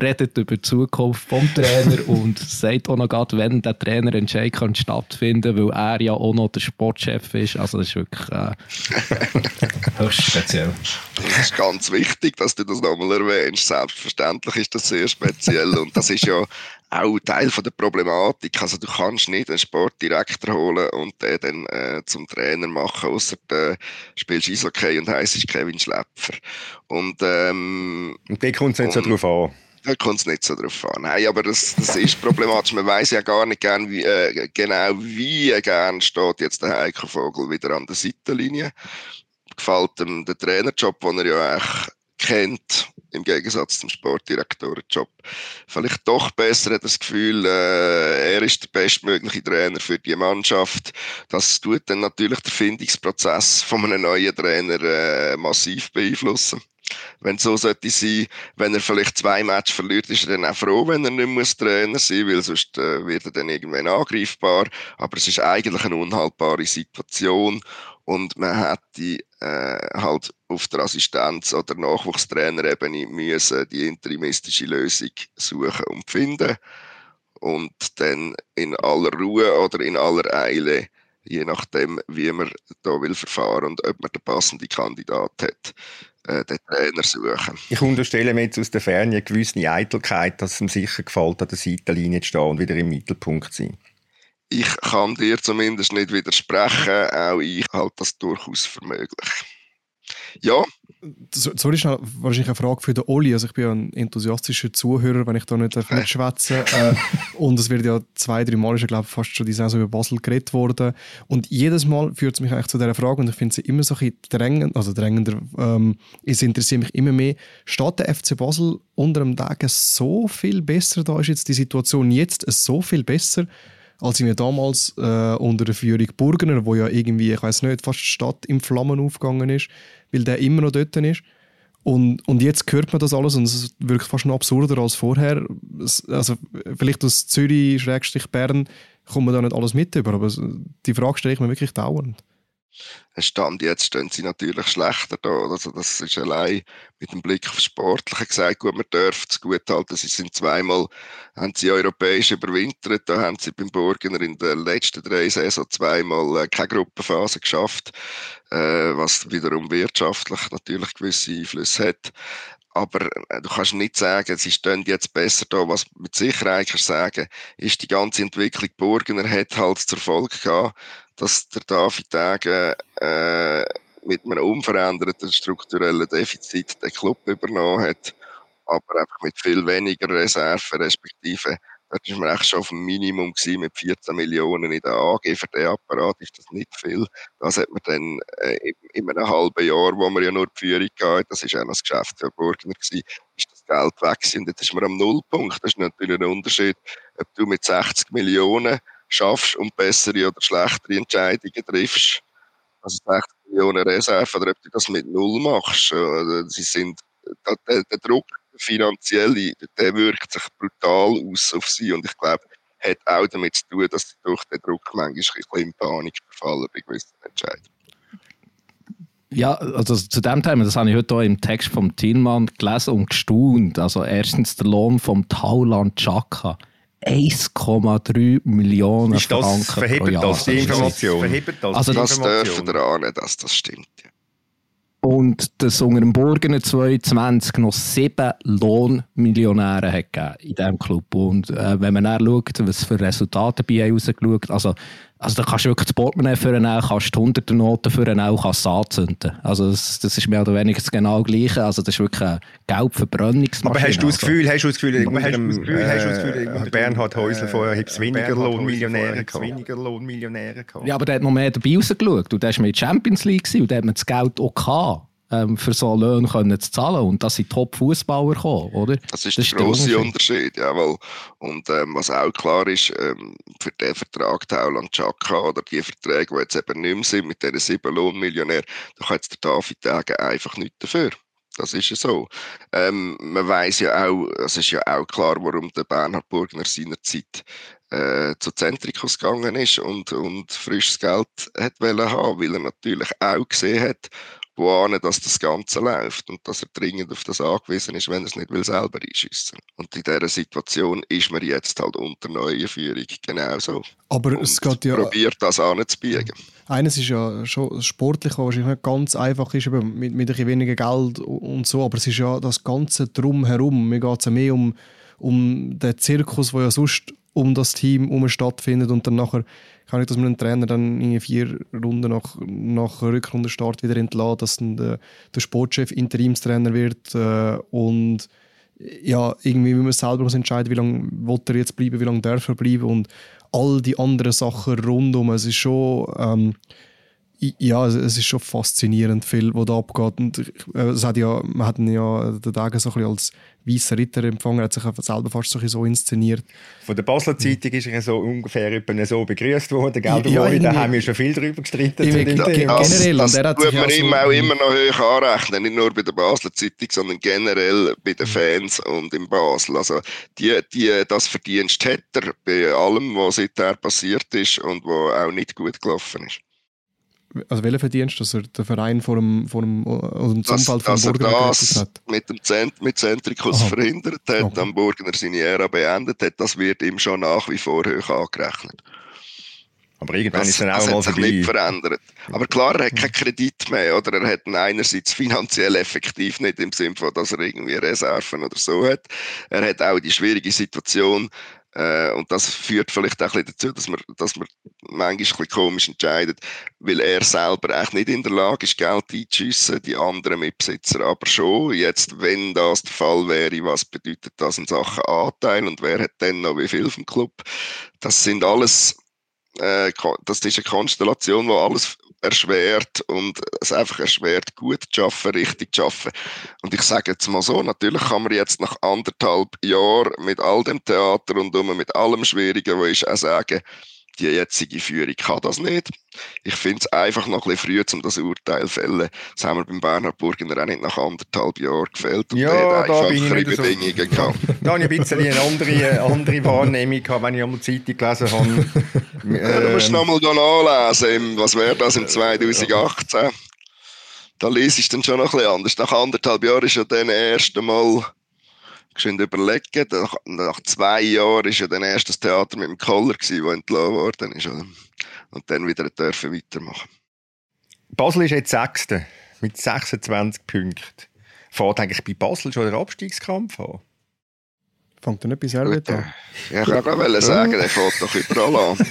Speaker 2: redet über die Zukunft vom Trainer [laughs] und sagt auch noch gerade, wenn der Trainerentscheid kann stattfinden weil er ja auch noch der Sportchef ist. Also das ist wirklich äh, [laughs] höchst speziell.
Speaker 4: Das ist ganz wichtig, dass du das nochmal erwähnst. Selbstverständlich ist das sehr speziell und das ist ja auch Teil von der Problematik. Also du kannst nicht einen Sportdirektor holen und den dann äh, zum Trainer machen, außer du spielst Eishockey und heisst Kevin Schläpfer. Und, ähm,
Speaker 1: und der kommt es nicht so drauf an.
Speaker 4: Da kommt es nicht so drauf an. Nein, aber das, das ist problematisch. Man weiß ja gar nicht gern, wie, äh, genau, wie gern steht jetzt der Heiko Vogel wieder an der Seitenlinie. Gefällt ihm der Trainerjob, den er ja eigentlich kennt, im Gegensatz zum Sportdirektorenjob. Vielleicht doch besser hat das Gefühl, äh, er ist der bestmögliche Trainer für die Mannschaft. Das tut dann natürlich den Findungsprozess von einem neuen Trainer äh, massiv beeinflussen wenn so sollte sein, wenn er vielleicht zwei Matches verliert, ist er dann auch froh, wenn er nicht muss Trainer sein muss, weil sonst äh, wird er dann irgendwann angreifbar. Aber es ist eigentlich eine unhaltbare Situation und man hätte äh, halt auf der Assistenz- oder Nachwuchstrainerebene müssen die interimistische Lösung suchen und finden und dann in aller Ruhe oder in aller Eile je nachdem, wie man da will verfahren und ob man den passenden Kandidat hat, äh, den Trainer suchen.
Speaker 1: Ich unterstelle mir jetzt aus der Ferne eine gewisse Eitelkeit, dass es ihm sicher gefällt, an der Seitenlinie zu stehen und wieder im Mittelpunkt zu sein.
Speaker 4: Ich kann dir zumindest nicht widersprechen, auch ich halte das durchaus für möglich. Ja.
Speaker 3: Sorry, schnell, wahrscheinlich eine Frage für den Oli. Also ich bin ja ein enthusiastischer Zuhörer, wenn ich da nicht mitschwätzen äh, Und es wird ja zwei, drei Mal, ich glaube fast schon die Saison über Basel geredet worden. Und jedes Mal führt es mich eigentlich zu dieser Frage und ich finde sie immer so ein bisschen drängend, also drängender, ähm, es interessiert mich immer mehr. Steht der FC Basel unter dem Degen so viel besser? Da ist jetzt die Situation jetzt so viel besser? Als ich damals äh, unter der Führung Burgener, wo ja irgendwie, ich weiß nicht, fast die Stadt in Flammen aufgegangen ist, weil der immer noch dort ist. Und, und jetzt hört man das alles und es wirkt fast noch absurder als vorher. also vielleicht aus Zürich-Bern kommt man da nicht alles mit über, aber die Frage stelle ich mir wirklich dauernd.
Speaker 4: Stand jetzt stehen sie natürlich schlechter da. Also das ist allein mit dem Blick auf Sportliche gesagt, gut, man darf es gut halten. Sie sind zweimal, haben sie europäisch überwintert, da haben sie beim Burgener in den letzten drei Saison zweimal äh, keine Gruppenphase geschafft, äh, was wiederum wirtschaftlich natürlich gewisse Einflüsse hat. Aber äh, du kannst nicht sagen, sie stehen jetzt besser da. Was mit Sicherheit kannst sagen, ist die ganze Entwicklung Burgener hat halt zur Folge gehabt, dass der David Degen äh, mit einem unveränderten strukturellen Defizit den Club übernommen hat, aber einfach mit viel weniger Reserven, respektive Dort war man echt schon auf dem Minimum gewesen, mit 14 Millionen in der AG. Für den Apparat ist das nicht viel. Das hat man dann äh, in, in, einem halben Jahr, wo man ja nur die Führung hatte, das war auch noch das Geschäft für Burgner gewesen, ist das Geld weg gewesen. Und jetzt ist man am Nullpunkt. Das ist natürlich ein Unterschied, ob du mit 60 Millionen schaffst und bessere oder schlechtere Entscheidungen triffst. Also 60 Millionen Reserve, oder ob du das mit Null machst. Sie sind, der, der Druck finanzielle, der wirkt sich brutal aus auf sie und ich glaube, hat auch damit zu tun, dass sie durch den Druck manchmal ein bisschen in Panik verfallen bei gewissen Entscheidungen.
Speaker 2: Ja, also zu dem Thema, das habe ich heute auch im Text vom Thielmann gelesen und gestaunt. Also erstens der Lohn vom Tauland Chaka 1,3 Millionen ist das, Franken
Speaker 1: verhebt pro Jahr. Das die Information?
Speaker 4: Verhebt also das dürfen wir ahnen, dass das stimmt. Ja.
Speaker 2: Und dass unter dem Burgener 22 noch sieben Lohnmillionäre hat in diesem Club. Und äh, wenn man dann schaut, was für Resultate bei rausgeschaut also also da kannst du wirklich das Portemonnaie für einen kannst die hunderte Noten für einen kannst anzünden. Also das, das, ist mehr oder weniger das genau gleiche. Also das ist wirklich eine Geldverbrennungsmaschine.
Speaker 1: Aber hast du das Gefühl, hast du das Gefühl, aber hast du das Gefühl, hast du das Gefühl, äh, Bernhard Häusler äh, vorher hat es weniger Lohnmillionäre gehabt? Weniger Lohnmillionäre gehabt.
Speaker 2: Ja, aber der hat noch mehr dabei rausgeschaut. Und der war mit Champions League und der hat man das Geld auch gehabt ähm, für so Löhne können zu zahlen. Und das sind Top-Fußballer gekommen, oder?
Speaker 4: Das ist das der grosse Unterschied, jawohl. Und ähm, was auch klar ist, ähm, für den Vertrag Tauland Chaka oder die Verträge, die jetzt eben nicht mehr sind, mit diesen sieben Lohnmillionären, da kann jetzt der David sagen, einfach nichts dafür. Das ist ja so. Ähm, man weiß ja auch, es ist ja auch klar, warum der Bernhard Burgner seinerzeit äh, zu Zentrikus gegangen ist und, und frisches Geld hat haben, weil er natürlich auch gesehen hat, wohin dass das Ganze läuft und dass er dringend auf das angewiesen ist, wenn er es nicht will selber einschiessen. Und in dieser Situation ist man jetzt halt unter neuer Führung genauso.
Speaker 3: Aber und es geht ja...
Speaker 4: probiert das anzubiegen.
Speaker 3: Eines ist ja schon sportlich, was wahrscheinlich nicht ganz einfach ist, mit, mit ein bisschen weniger Geld und so, aber es ist ja das Ganze drumherum. Mir geht es ja mehr um, um den Zirkus, der ja sonst um das Team herum stattfindet und dann nachher kann ich, dass man einen Trainer dann in vier Runden nach, nach Rückrundenstart wieder entlässt, dass dann der, der Sportchef Interimstrainer wird äh, und ja, irgendwie will man selber muss entscheiden, wie lange will er jetzt bleiben, wie lange darf er bleiben und all die anderen Sachen rundum. Es ist schon ähm, ja, es ist schon faszinierend viel, was da abgeht. Und äh, es hat ja, man hat ihn ja den Tagen so ein bisschen als weißer Ritter empfangen, hat sich selber fast so, so inszeniert.
Speaker 1: Von der Basler Zeitung ist er so ungefähr so begrüßt worden. Gell? Ja, da haben wir schon viel darüber gestritten.
Speaker 4: Dem Thema. Generell. Das, das tut man ihm auch immer noch hoch anrechnen. Nicht nur bei der Basler Zeitung, sondern generell bei den Fans und in Basel. Also die, die, das Verdienst hat er bei allem, was seither passiert ist und was auch nicht gut gelaufen ist
Speaker 3: also welcher Verdienst, dass er den Verein vor dem, vor dem, also dem
Speaker 4: das, von Burgener das hat? Mit dem Zent, mit Zentrikus Aha. verhindert hat, okay. am Burgener seine Ära beendet hat, das wird ihm schon nach wie vor hoch angerechnet.
Speaker 1: Aber irgendwann das, ist dann auch mal
Speaker 4: sich nicht verändert. Aber klar, er hat keinen Kredit mehr, oder? Er hat ihn einerseits finanziell effektiv nicht im Sinne von, dass er irgendwie Reserven oder so hat. Er hat auch die schwierige Situation, äh, und das führt vielleicht auch ein bisschen dazu, dass man, dass man manchmal ein bisschen komisch entscheidet, weil er selber eigentlich nicht in der Lage ist, Geld einzuschiessen, die anderen Mitbesitzer aber schon. Jetzt, wenn das der Fall wäre, was bedeutet das in Sachen Anteil und wer hat denn noch wie viel vom Club? Das sind alles, äh, das ist eine Konstellation, wo alles erschwert und es einfach erschwert, gut zu arbeiten, richtig zu arbeiten. Und ich sage jetzt mal so, natürlich kann man jetzt nach anderthalb Jahren mit all dem Theater und mit allem Schwierigen, wo ich auch sagen, die jetzige Führung kann das nicht. Ich finde es einfach noch ein bisschen früh, um das Urteil zu fällen. Das haben wir beim Bernhard Burgener auch nicht nach anderthalb Jahren gefällt.
Speaker 1: Und ja, da bin ich Bedingungen so. [laughs] gehabt. Da habe ich ein bisschen eine andere, andere Wahrnehmung gehabt, wenn ich einmal die Zeitung gelesen habe. [laughs]
Speaker 4: ja, du musst ähm, nochmal nachlesen, was wäre das im 2018? Da lese ich dann schon noch ein bisschen anders. Nach anderthalb Jahren ist ja dann erst einmal geschwind überlegen. Nach, nach, zwei Jahren war ja dann erst das Theater mit dem Koller, das entlassen worden ist. Und dann wieder dürfen weitermachen.
Speaker 1: Basel ist jetzt Sechste mit 26 Punkten. Fährt eigentlich bei Basel schon der Abstiegskampf an?
Speaker 3: Fängt er nicht bei Servet an?
Speaker 4: Ja, ich wollte gerade sagen, der fährt doch überall an.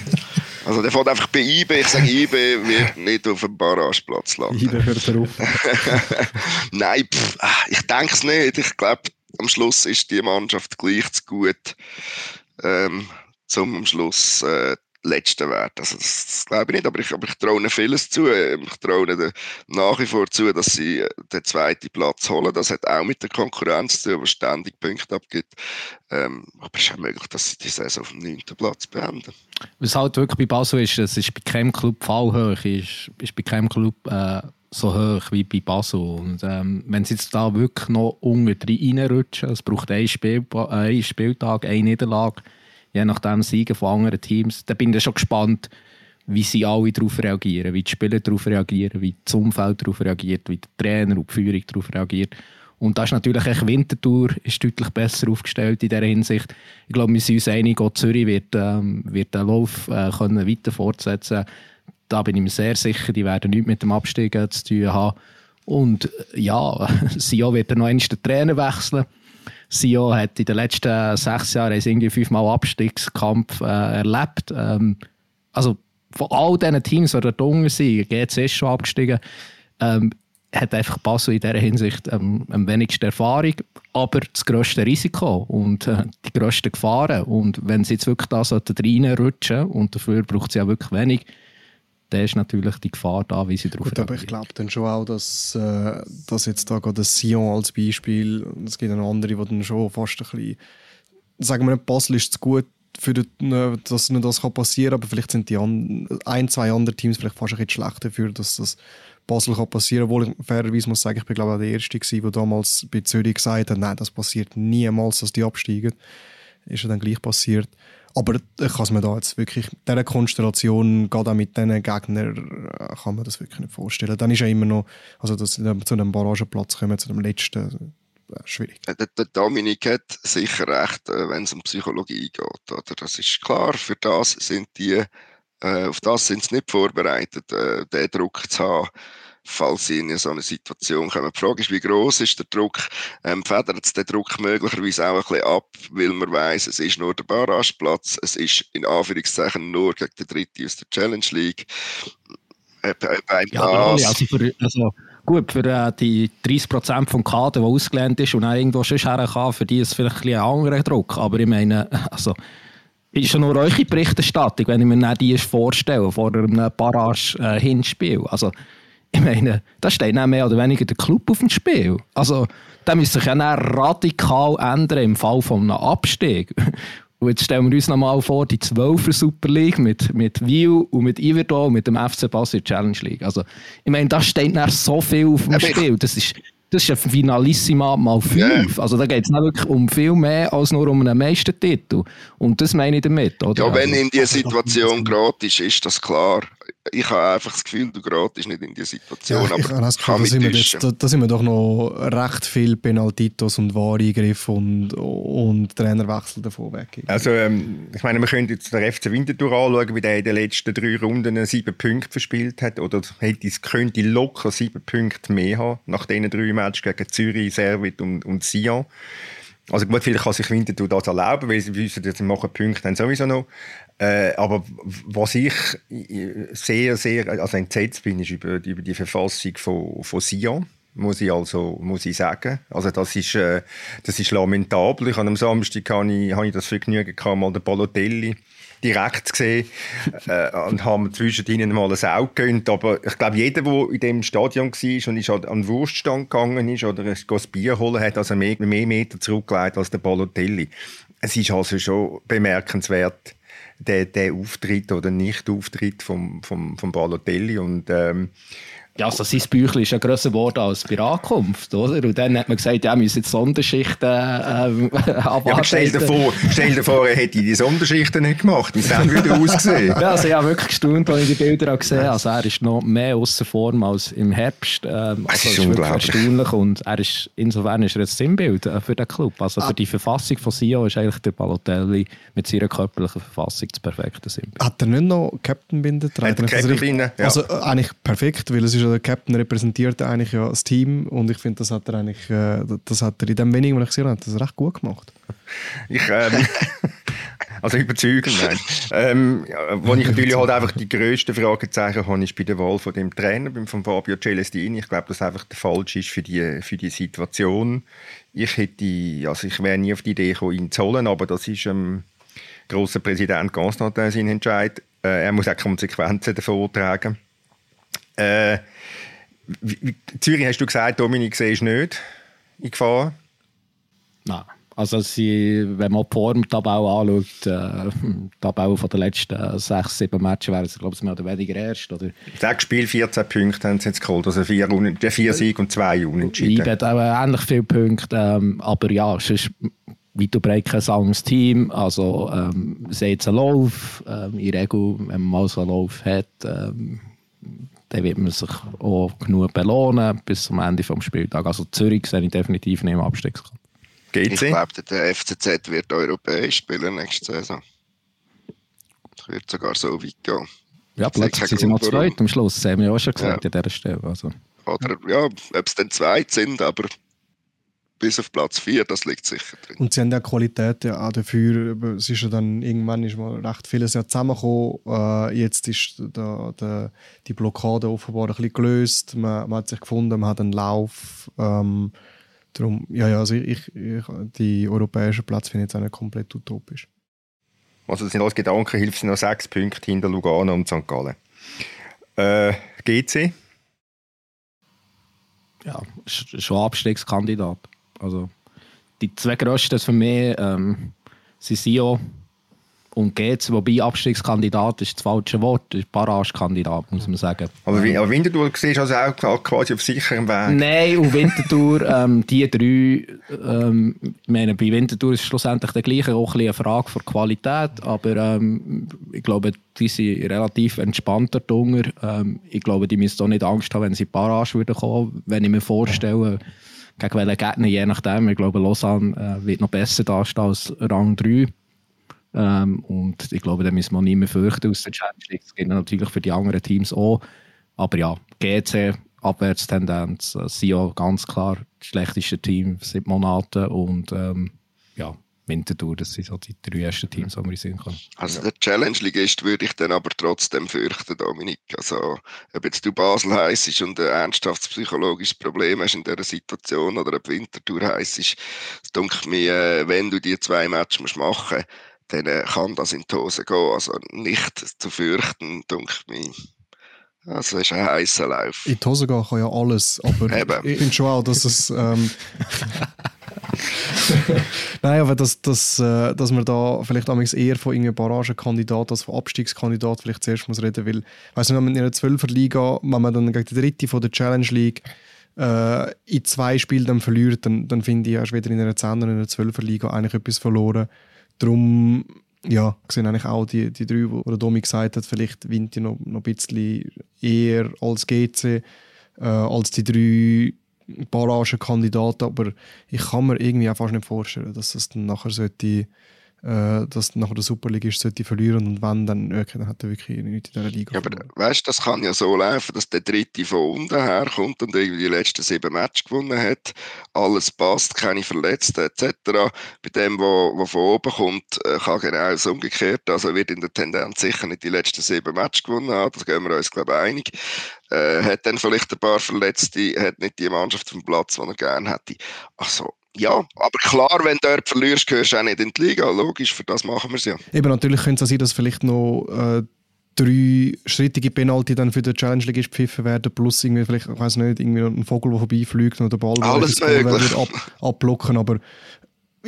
Speaker 4: Also der fährt einfach bei IB. Ich sage, IB wird nicht auf dem Barrageplatz landen.
Speaker 3: IB hört er auf. [laughs]
Speaker 4: Nein, pff, ah, ich denke es nicht. Ich glaube, am Schluss ist die Mannschaft gleich zu gut, ähm, zum am Schluss äh, Letzte werden. Also das, das, glaube ich nicht, aber ich, aber ich traue ihnen vieles zu. Ich traue ihnen nach wie vor zu, dass sie äh, den zweiten Platz holen. Das hat auch mit der Konkurrenz zu tun, die ständig Punkte abgibt. Ähm, aber es ist auch möglich, dass sie die Saison auf dem neunten Platz beenden.
Speaker 2: Was halt wirklich bei Basel ist, es ist bei keinem Club fallhoch, ist, ist bei keinem Club äh, so hoch wie bei Basel. Und ähm, wenn sie jetzt da wirklich noch unten reinrutschen, es braucht einen, Spiel, einen Spieltag, eine Niederlage, je nachdem Siegen von anderen Teams, dann bin ich schon gespannt, wie sie alle darauf reagieren, wie die Spieler darauf reagieren, wie das Umfeld darauf reagiert, wie der Trainer und die Führung darauf reagiert. Und da ist natürlich echt Winterthur ist deutlich besser aufgestellt in dieser Hinsicht. Ich glaube, wir sind uns einig, auch Zürich wird, ähm, wird den Lauf äh, können weiter fortsetzen Da bin ich mir sehr sicher, die werden nichts mit dem Abstieg zu tun haben. Und äh, ja, [laughs] Sio wird dann noch einmal den Trainer wechseln. Sio hat in den letzten sechs Jahren irgendwie fünfmal Abstiegskampf äh, erlebt. Ähm, also von all diesen Teams, die dort unten sind, GC ist schon abgestiegen, ähm, hat einfach Basel in dieser Hinsicht ähm, am wenigsten Erfahrung, aber das grösste Risiko und äh, die grössten Gefahren. Und wenn sie jetzt wirklich da reinrutschen und dafür braucht sie ja wirklich wenig, dann ist natürlich die Gefahr da, wie sie darauf
Speaker 3: Gut, aber ich glaube dann schon auch, dass, äh, dass jetzt da gerade Sion als Beispiel, es gibt auch andere, die dann schon fast ein bisschen, sagen wir nicht, Basel ist zu gut, für die, äh, dass nur das passieren kann, aber vielleicht sind die an, ein, zwei andere Teams vielleicht fast ein bisschen schlecht dafür, dass das Basel kann passieren kann. Obwohl ich fairerweise muss sagen, ich bin glaube ich der Erste gewesen, der damals bei Zürich gesagt hat, nein, das passiert niemals, dass die absteigen. Ist ja dann gleich passiert. Aber ich kann es mir da jetzt wirklich, dieser Konstellation, gerade auch mit diesen Gegnern, äh, kann man das wirklich nicht vorstellen. Dann ist ja immer noch, also dass sie zu einem Barrageplatz kommen, zu dem letzten, äh, schwierig.
Speaker 4: Der, Dominik hat sicher recht, äh, wenn es um Psychologie geht. Oder? Das ist klar, für das sind die, auf das sind sie nicht vorbereitet, den Druck zu haben falls sie in so eine Situation kommen. Die Frage ist, wie groß ist der Druck? Ähm, federt es den Druck möglicherweise auch ein bisschen ab, weil man weiß, es ist nur der Barrageplatz, es ist in Anführungszeichen nur gegen den Dritten aus der Challenge League.
Speaker 2: Äh, äh, ja, also für, also gut, für äh, die 30% vom Kader, der ausgelernt ist und auch irgendwo schon her kann, für die ist es vielleicht ein, ein anderer Druck. Aber ich meine, [laughs] also, ist ja nur eure Berichterstattung, wenn ich mir die vorstelle, vor einem Barrage-Hinspiel. Äh, also, ich meine, da steht dann mehr oder weniger der Club auf dem Spiel. Also, da müsste sich ja dann radikal ändern im Fall von einem Abstieg. Und jetzt stellen wir uns nochmal vor, die 12er Super League mit, mit Wiel und mit Iverdon und mit dem FC Basel Challenge League. Also, ich meine, da steht dann so viel auf dem Spiel. Das ist, das ist ein Finalissima mal fünf. Yeah. Also da geht es wirklich um viel mehr als nur um einen Meistertitel. Und das meine ich damit. Oder?
Speaker 4: Ja, wenn also, in dieser Situation gratis ist, das klar ich habe einfach das Gefühl, du geratest nicht in die Situation. Ja, aber ich habe das Gefühl,
Speaker 3: da sind, wir jetzt, da, da, sind wir doch noch recht viel Penaltitos und Wahreingriffe und, und Trainerwechsel davon weg.
Speaker 1: Also, ähm, ich meine, wir können jetzt den FC Winterthur anschauen, wie der in den letzten drei Runden sieben Punkte verspielt hat. Oder hätte, könnte locker sieben Punkte mehr haben, nach diesen drei Matches gegen Zürich, Servet und, und Sion. Also gut, vielleicht kann sich Winterthur das erlauben, weil sie wissen, dass sie machen Punkte dann sowieso noch. Äh, aber was ich sehr, sehr also entsetzt bin, ist über, über die Verfassung von, von Sion muss ich also muss ich sagen. Also das ist, äh, das ist lamentabel. Ich habe am Samstag habe ich, habe ich das Vergnügen gehabt, mal den Balotelli direkt gesehen äh, und haben zwischen ihnen mal ein Auge gegönnt. Aber ich glaube, jeder, der in dem Stadion war und ist an den Wurststand gegangen ist oder ein Bier holen hat, also mehr, mehr Meter zurückgelegt als der Balotelli. Es ist also schon bemerkenswert, der, der Auftritt oder Nicht-Auftritt vom, vom, vom Balotelli. Und ähm,
Speaker 2: ja, also sein Büchlein ist ja grösser geworden als bei Ankunft, oder? Und dann hat man gesagt, ja, wir müssen jetzt Sonderschichten äh, [laughs]
Speaker 1: Ja, aber stell dir vor, stell dir vor, er hätte die Sonderschichten nicht gemacht. Wie sehen würde ausgesehen?
Speaker 2: ja, also ich habe wirklich gestaunt, als ich die Bilder auch gesehen habe. Also er ist noch mehr außer Form als im Herbst. Ähm,
Speaker 1: das also, ist, ist unglaublich.
Speaker 2: erstaunlich und er ist, insofern ist er jetzt Sinnbild äh, für den Club. Also für ah. die Verfassung von Sio ist eigentlich der Balotelli mit seiner körperlichen Verfassung das perfekte Sinnbild.
Speaker 3: Hat er nicht noch Captain-Binde
Speaker 1: getragen? Captain ja.
Speaker 3: Also äh, eigentlich perfekt, weil es ist der Captain repräsentiert eigentlich ja das Team und ich finde, das hat er eigentlich, äh, das hat er in dem wenigen, was ich gesehen habe, das recht gut gemacht.
Speaker 1: Ich, ähm, [laughs] also überzeugend, nein. ähm, wo ich natürlich halt einfach die grössten Fragezeichen habe, ist bei der Wahl von dem Trainer, von Fabio Celestini. Ich glaube, dass einfach der falsch ist für die, für die Situation. Ich hätte, also ich wäre nie auf die Idee gekommen, ihn zu holen, aber das ist ähm, großer Präsident Constantin sein Entscheid. Äh, er muss auch Konsequenzen davon tragen. Äh, Zürich hast du gesagt, Dominik, siehst nicht in Gefahr?
Speaker 2: Nein. Also sie, wenn man die Formtabelle anschaut, äh, die Tabelle von den letzten sechs, sieben Matches wären sie, glaube ich, mehr oder weniger erst. Oder?
Speaker 1: Sechs Spiele, 14 Punkte haben sie jetzt geholt, also vier, vier Siege und zwei Unentschieden.
Speaker 2: Ich auch ähnlich viele Punkte, ähm, aber ja, es ist wie du breit kein anderes Team, also ähm, sie haben einen Lauf, ähm, in der Regel, wenn man mal so einen Lauf hat, ähm, dann wird man sich auch genug belohnen bis zum Ende des Spieltags. Also Zürich sehe ich definitiv nicht im Abstiegskampf.
Speaker 4: Ich glaube, der FCZ wird europäisch spielen nächste Saison. Das wird sogar so weit gehen.
Speaker 2: Ja, plötzlich sind sie noch zweit am Schluss, das haben wir auch schon gesagt ja. an dieser Stelle. Also.
Speaker 4: Oder ja, ob es dann zweit sind, aber bis auf Platz 4, das liegt sicher drin.
Speaker 3: Und sie haben ja Qualität ja auch dafür. Es ist ja dann irgendwann ist mal recht vieles ja zusammengekommen. Äh, jetzt ist da, da, die Blockade offenbar ein bisschen gelöst. Man, man, hat sich gefunden, man hat einen Lauf. Ähm, darum, ja, ja, also ich, ich, die europäischen Plätze finde ich jetzt auch nicht komplett utopisch.
Speaker 1: Also das sind alles Gedanken, hilft noch sechs Punkte hinter Lugano und St. Gallen. Äh, GC?
Speaker 2: Ja, schon Abstiegskandidat. Also die zwei grössten für mich ähm, sind Sio und GC, wobei Abstiegskandidat ist das falsche Wort, ist Barragekandidat, muss man sagen.
Speaker 1: Aber, aber Winterthur siehst also auch quasi auf sicherem Weg?
Speaker 2: Nein, und Winterthur, [laughs] ähm, die drei, ähm, ich meine, bei Winterthur ist es schlussendlich der gleiche, auch ein eine Frage von Qualität, aber ähm, ich glaube, die sind relativ entspannter drunter. Ähm, ich glaube, die müssen auch nicht Angst haben, wenn sie Barrage würden kommen, wenn ich mir vorstelle, gegen welchen Gegner, je nachdem. Ich glaube, Lausanne äh, wird noch besser dastehen als Rang 3. Ähm, und ich glaube, da müssen wir nicht mehr fürchten aus der Challenge League. Das geht natürlich für die anderen Teams auch. Aber ja, GC, Abwärtstendenz, äh, ja ganz klar das schlechteste Team seit Monaten. Und ähm, ja, Winterthur, das sind so die drei ersten Teams, die man sehen kann.
Speaker 4: Also der Challenge-Ligist würde ich dann aber trotzdem fürchten, Dominik. Also ob jetzt du Basel heisst und ein ernsthaftes psychologisches Problem hast in dieser Situation oder ob Winterthur heisst, ist, denke mir, äh, wenn du die zwei Matches machen musst, dann äh, kann das in die Hose gehen. Also nicht zu fürchten, denke mir. Also ist ein heißer Lauf.
Speaker 3: In die Hose gehen kann ja alles, aber Eben. ich finde schon auch, dass es... Ähm, [laughs] [laughs] Nein, aber dass, dass, äh, dass man da vielleicht eher von einem Barragenkandidat als von Abstiegskandidat vielleicht zuerst muss reden, weil, weißt du, wenn man in einer 12er Liga, wenn man dann gegen die dritte von der Challenge League äh, in zwei Spielen dann verliert, dann, dann finde ich, hast du weder in einer 10er oder in einer 12er Liga eigentlich etwas verloren. Darum ja, sehen eigentlich auch die, die drei, der Domi gesagt hat, vielleicht Vinti noch, noch ein bisschen eher als GC, äh, als die drei Barragenkandidaten, aber ich kann mir irgendwie auch fast nicht vorstellen, dass es dann nachher sollte äh, dass nachher der Superligist sollte verlieren und wenn, dann, okay, dann hat er wirklich nichts in dieser Liga
Speaker 4: ja, aber weißt das kann ja so laufen, dass der Dritte von unten herkommt und irgendwie die letzten sieben Matches gewonnen hat, alles passt, keine Verletzten etc. Bei dem, wo, wo von oben kommt, äh, kann genau das umgekehrt, also wird in der Tendenz sicher nicht die letzten sieben Matches gewonnen haben, das gehen wir uns glaube ich einig. Äh, hat dann vielleicht ein paar Verletzte, hat nicht die Mannschaft vom Platz, die er gerne hätte. Also, ja, aber klar, wenn du dort verlierst, gehörst du auch nicht in die Liga. Logisch, für das machen wir es ja.
Speaker 3: Eben, natürlich könnte es sein, dass vielleicht noch äh, drei schrittige Penalty dann für die Challenge League gepfiffen werden, plus irgendwie vielleicht, ich weiß nicht, irgendwie ein Vogel, der vorbeifliegt oder der Ball,
Speaker 4: Alles möglich.
Speaker 3: Ab, abblocken, aber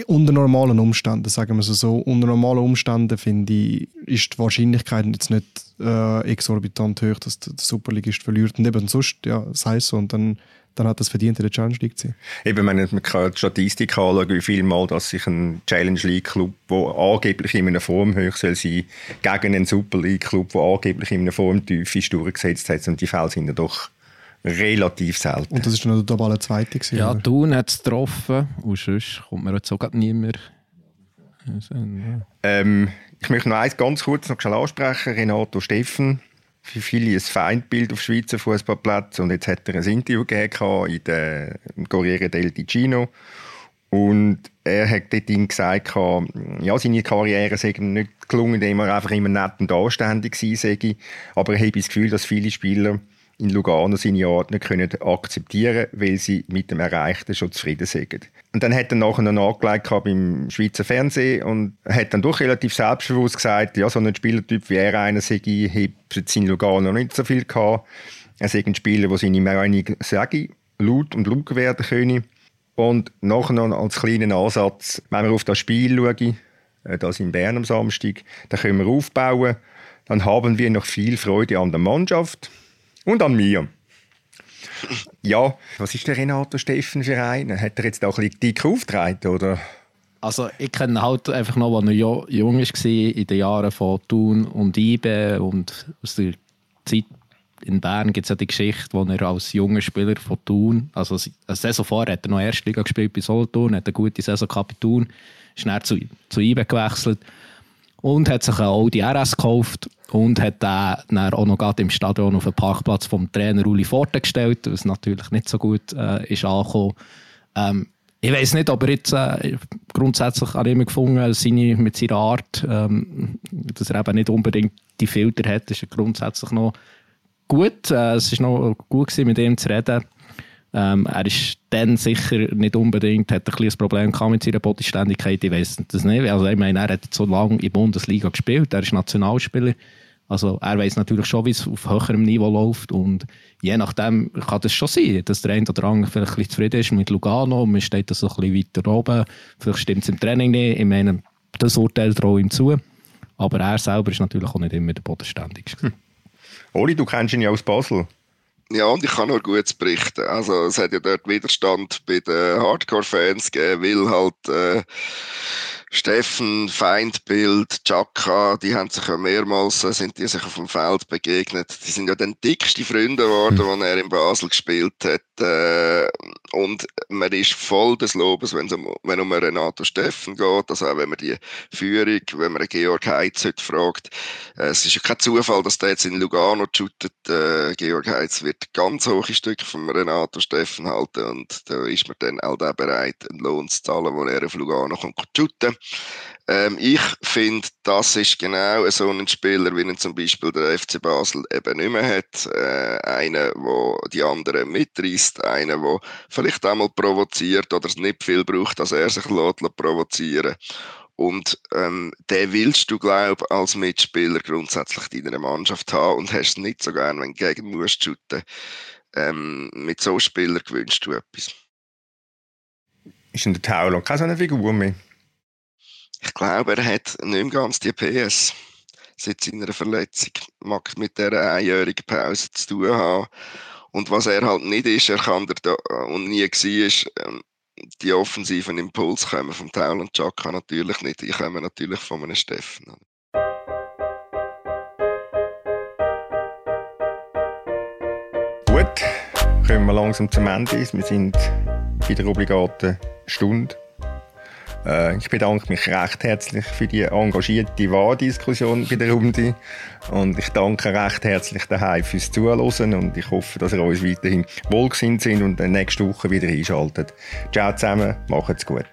Speaker 3: unter normalen Umständen, sagen wir es so, unter normalen Umständen finde ich, ist die Wahrscheinlichkeit jetzt nicht äh, exorbitant hoch, dass der Superligist verliert. Und eben sonst, ja, sei es so. Und dann dann hat das verdient, in der Challenge League zu sein.
Speaker 1: Eben, man kann die Statistik anschauen, wie viel Mal dass sich ein Challenge League Club, der angeblich in einer Form hoch soll sein, gegen einen Super League Club, der angeblich in einer Form tief ist, durchgesetzt hat. Und die Fälle sind ja doch relativ selten.
Speaker 3: Und das ist dann der totale Zweite gewesen,
Speaker 2: Ja, oder? Thun hat es getroffen und sonst kommt mir jetzt auch niemand.
Speaker 1: Ähm, ich möchte noch eins ganz kurz noch schnell ansprechen. Renato Steffen für viele ein Feindbild auf Schweizer Fußballplätzen und jetzt hat er ein Interview gegeben in der Corriere del Ticino. Und er hat dort ihm gesagt, ja, seine Karriere sei nicht gelungen, indem er einfach immer nett und anständig sei, aber er habe das Gefühl, dass viele Spieler in Lugano seine Art nicht können akzeptieren weil sie mit dem Erreichten schon zufrieden sind. Und dann hat er nachher noch angelegt beim Schweizer Fernsehen und hat dann doch relativ selbstbewusst gesagt, ja, so ein Spielertyp wie er einer sei, hat in Lugano noch nicht so viel gehabt. Er sei ein Spieler, der seine Meinung sagen, laut und laut werden könne. Und nachher noch als kleinen Ansatz, wenn wir auf das Spiel schauen, äh, das in Bern am Samstag, dann können wir aufbauen, dann haben wir noch viel Freude an der Mannschaft und an mir. Ja, was ist der Renato Steffen für einen? Hat er jetzt auch ein bisschen dick aufgetragen, oder?
Speaker 2: Also ich kenne halt einfach noch, als er jung war, in den Jahren von Thun und Ibe und aus der Zeit in Bern gibt es ja die Geschichte, wo er als junger Spieler von Thun, also eine Saison vorher hat er noch Erstliga gespielt bei Solothurn, hat eine gute Saison gehabt bei Thun, ist dann zu, zu IBE gewechselt und hat sich auch die RS gekauft und hat dann auch noch gerade im Stadion auf den Parkplatz vom Trainer Uli Forte gestellt, was natürlich nicht so gut äh, ist angekommen. Ähm, ich weiß nicht, ob er jetzt äh, grundsätzlich an ihm gefunden seine, mit seiner Art, ähm, dass er eben nicht unbedingt die Filter hat, ist er grundsätzlich noch gut. Äh, es war noch gut gewesen, mit ihm zu reden. Ähm, er ist dann sicher nicht unbedingt, hat ein, ein Problem gehabt mit seiner Bodenständigkeit, ich weiß das nicht. Also ich meine, er hat so lange in der Bundesliga gespielt, er ist Nationalspieler. Also er weiß natürlich schon, wie es auf höherem Niveau läuft und je nachdem kann das schon sein, dass der eine oder andere vielleicht ein bisschen zufrieden ist mit Lugano und man steht da so ein bisschen weiter oben. Vielleicht stimmt es im Training nicht. Ich meine, das Urteil traue ihm zu. Aber er selber ist natürlich auch nicht immer der bodenständigste. Hm.
Speaker 1: Oli, du kennst ihn ja aus Basel.
Speaker 4: Ja, und ich kann nur Gutes berichten. Also es hat ja dort Widerstand bei den Hardcore-Fans gegeben, weil halt äh, Steffen, Feindbild, Chaka, die haben sich ja mehrmals, äh, sind die sich auf dem Feld begegnet. Die sind ja dann dickste Freunde geworden, mhm. als er in Basel gespielt hat. Äh, und man ist voll des Lobes, wenn es um, wenn um Renato Steffen geht. Also auch wenn man die Führung, wenn man Georg Heitz heute fragt. Äh, es ist ja kein Zufall, dass der jetzt in Lugano shootet. Äh, Georg Heitz wird ganz hohe Stücke von Renato Steffen halten und da ist man dann auch bereit, einen Lohn zu zahlen, wo er auf Lugano kommt shooten. Ähm, ich finde, das ist genau so ein Spieler, wie ihn zum Beispiel der FC Basel eben nicht mehr hat. Äh, einer, der die anderen mitreißt, einer, der vielleicht einmal provoziert oder nicht viel braucht, dass er sich lässt, provozieren und ähm, den willst du, glaube ich, als Mitspieler grundsätzlich in deiner Mannschaft haben und hast es nicht so gern, wenn du gegen musst shooten. Ähm, mit so Spielern gewünscht du etwas.
Speaker 1: Ist in der Taulo keine so eine Figur mehr?
Speaker 4: Ich glaube, er hat nicht ganz die PS seit seiner Verletzung. Mag mit dieser einjährigen Pause zu tun haben. Und was er halt nicht ist, er kann da und nie war, ähm, die offensiven Impulse kommen vom Taul und Chaka natürlich nicht. Die kommen natürlich von einem Steffen.
Speaker 1: Gut, kommen wir langsam zum Ende. Wir sind in der obligaten Stunde. Äh, ich bedanke mich recht herzlich für die engagierte Wahldiskussion bei der Runde und ich danke recht herzlich daheim fürs Zuhören und ich hoffe, dass ihr uns weiterhin wohlgesinnt sind und nächste Woche wieder einschaltet. Ciao zusammen, macht's gut.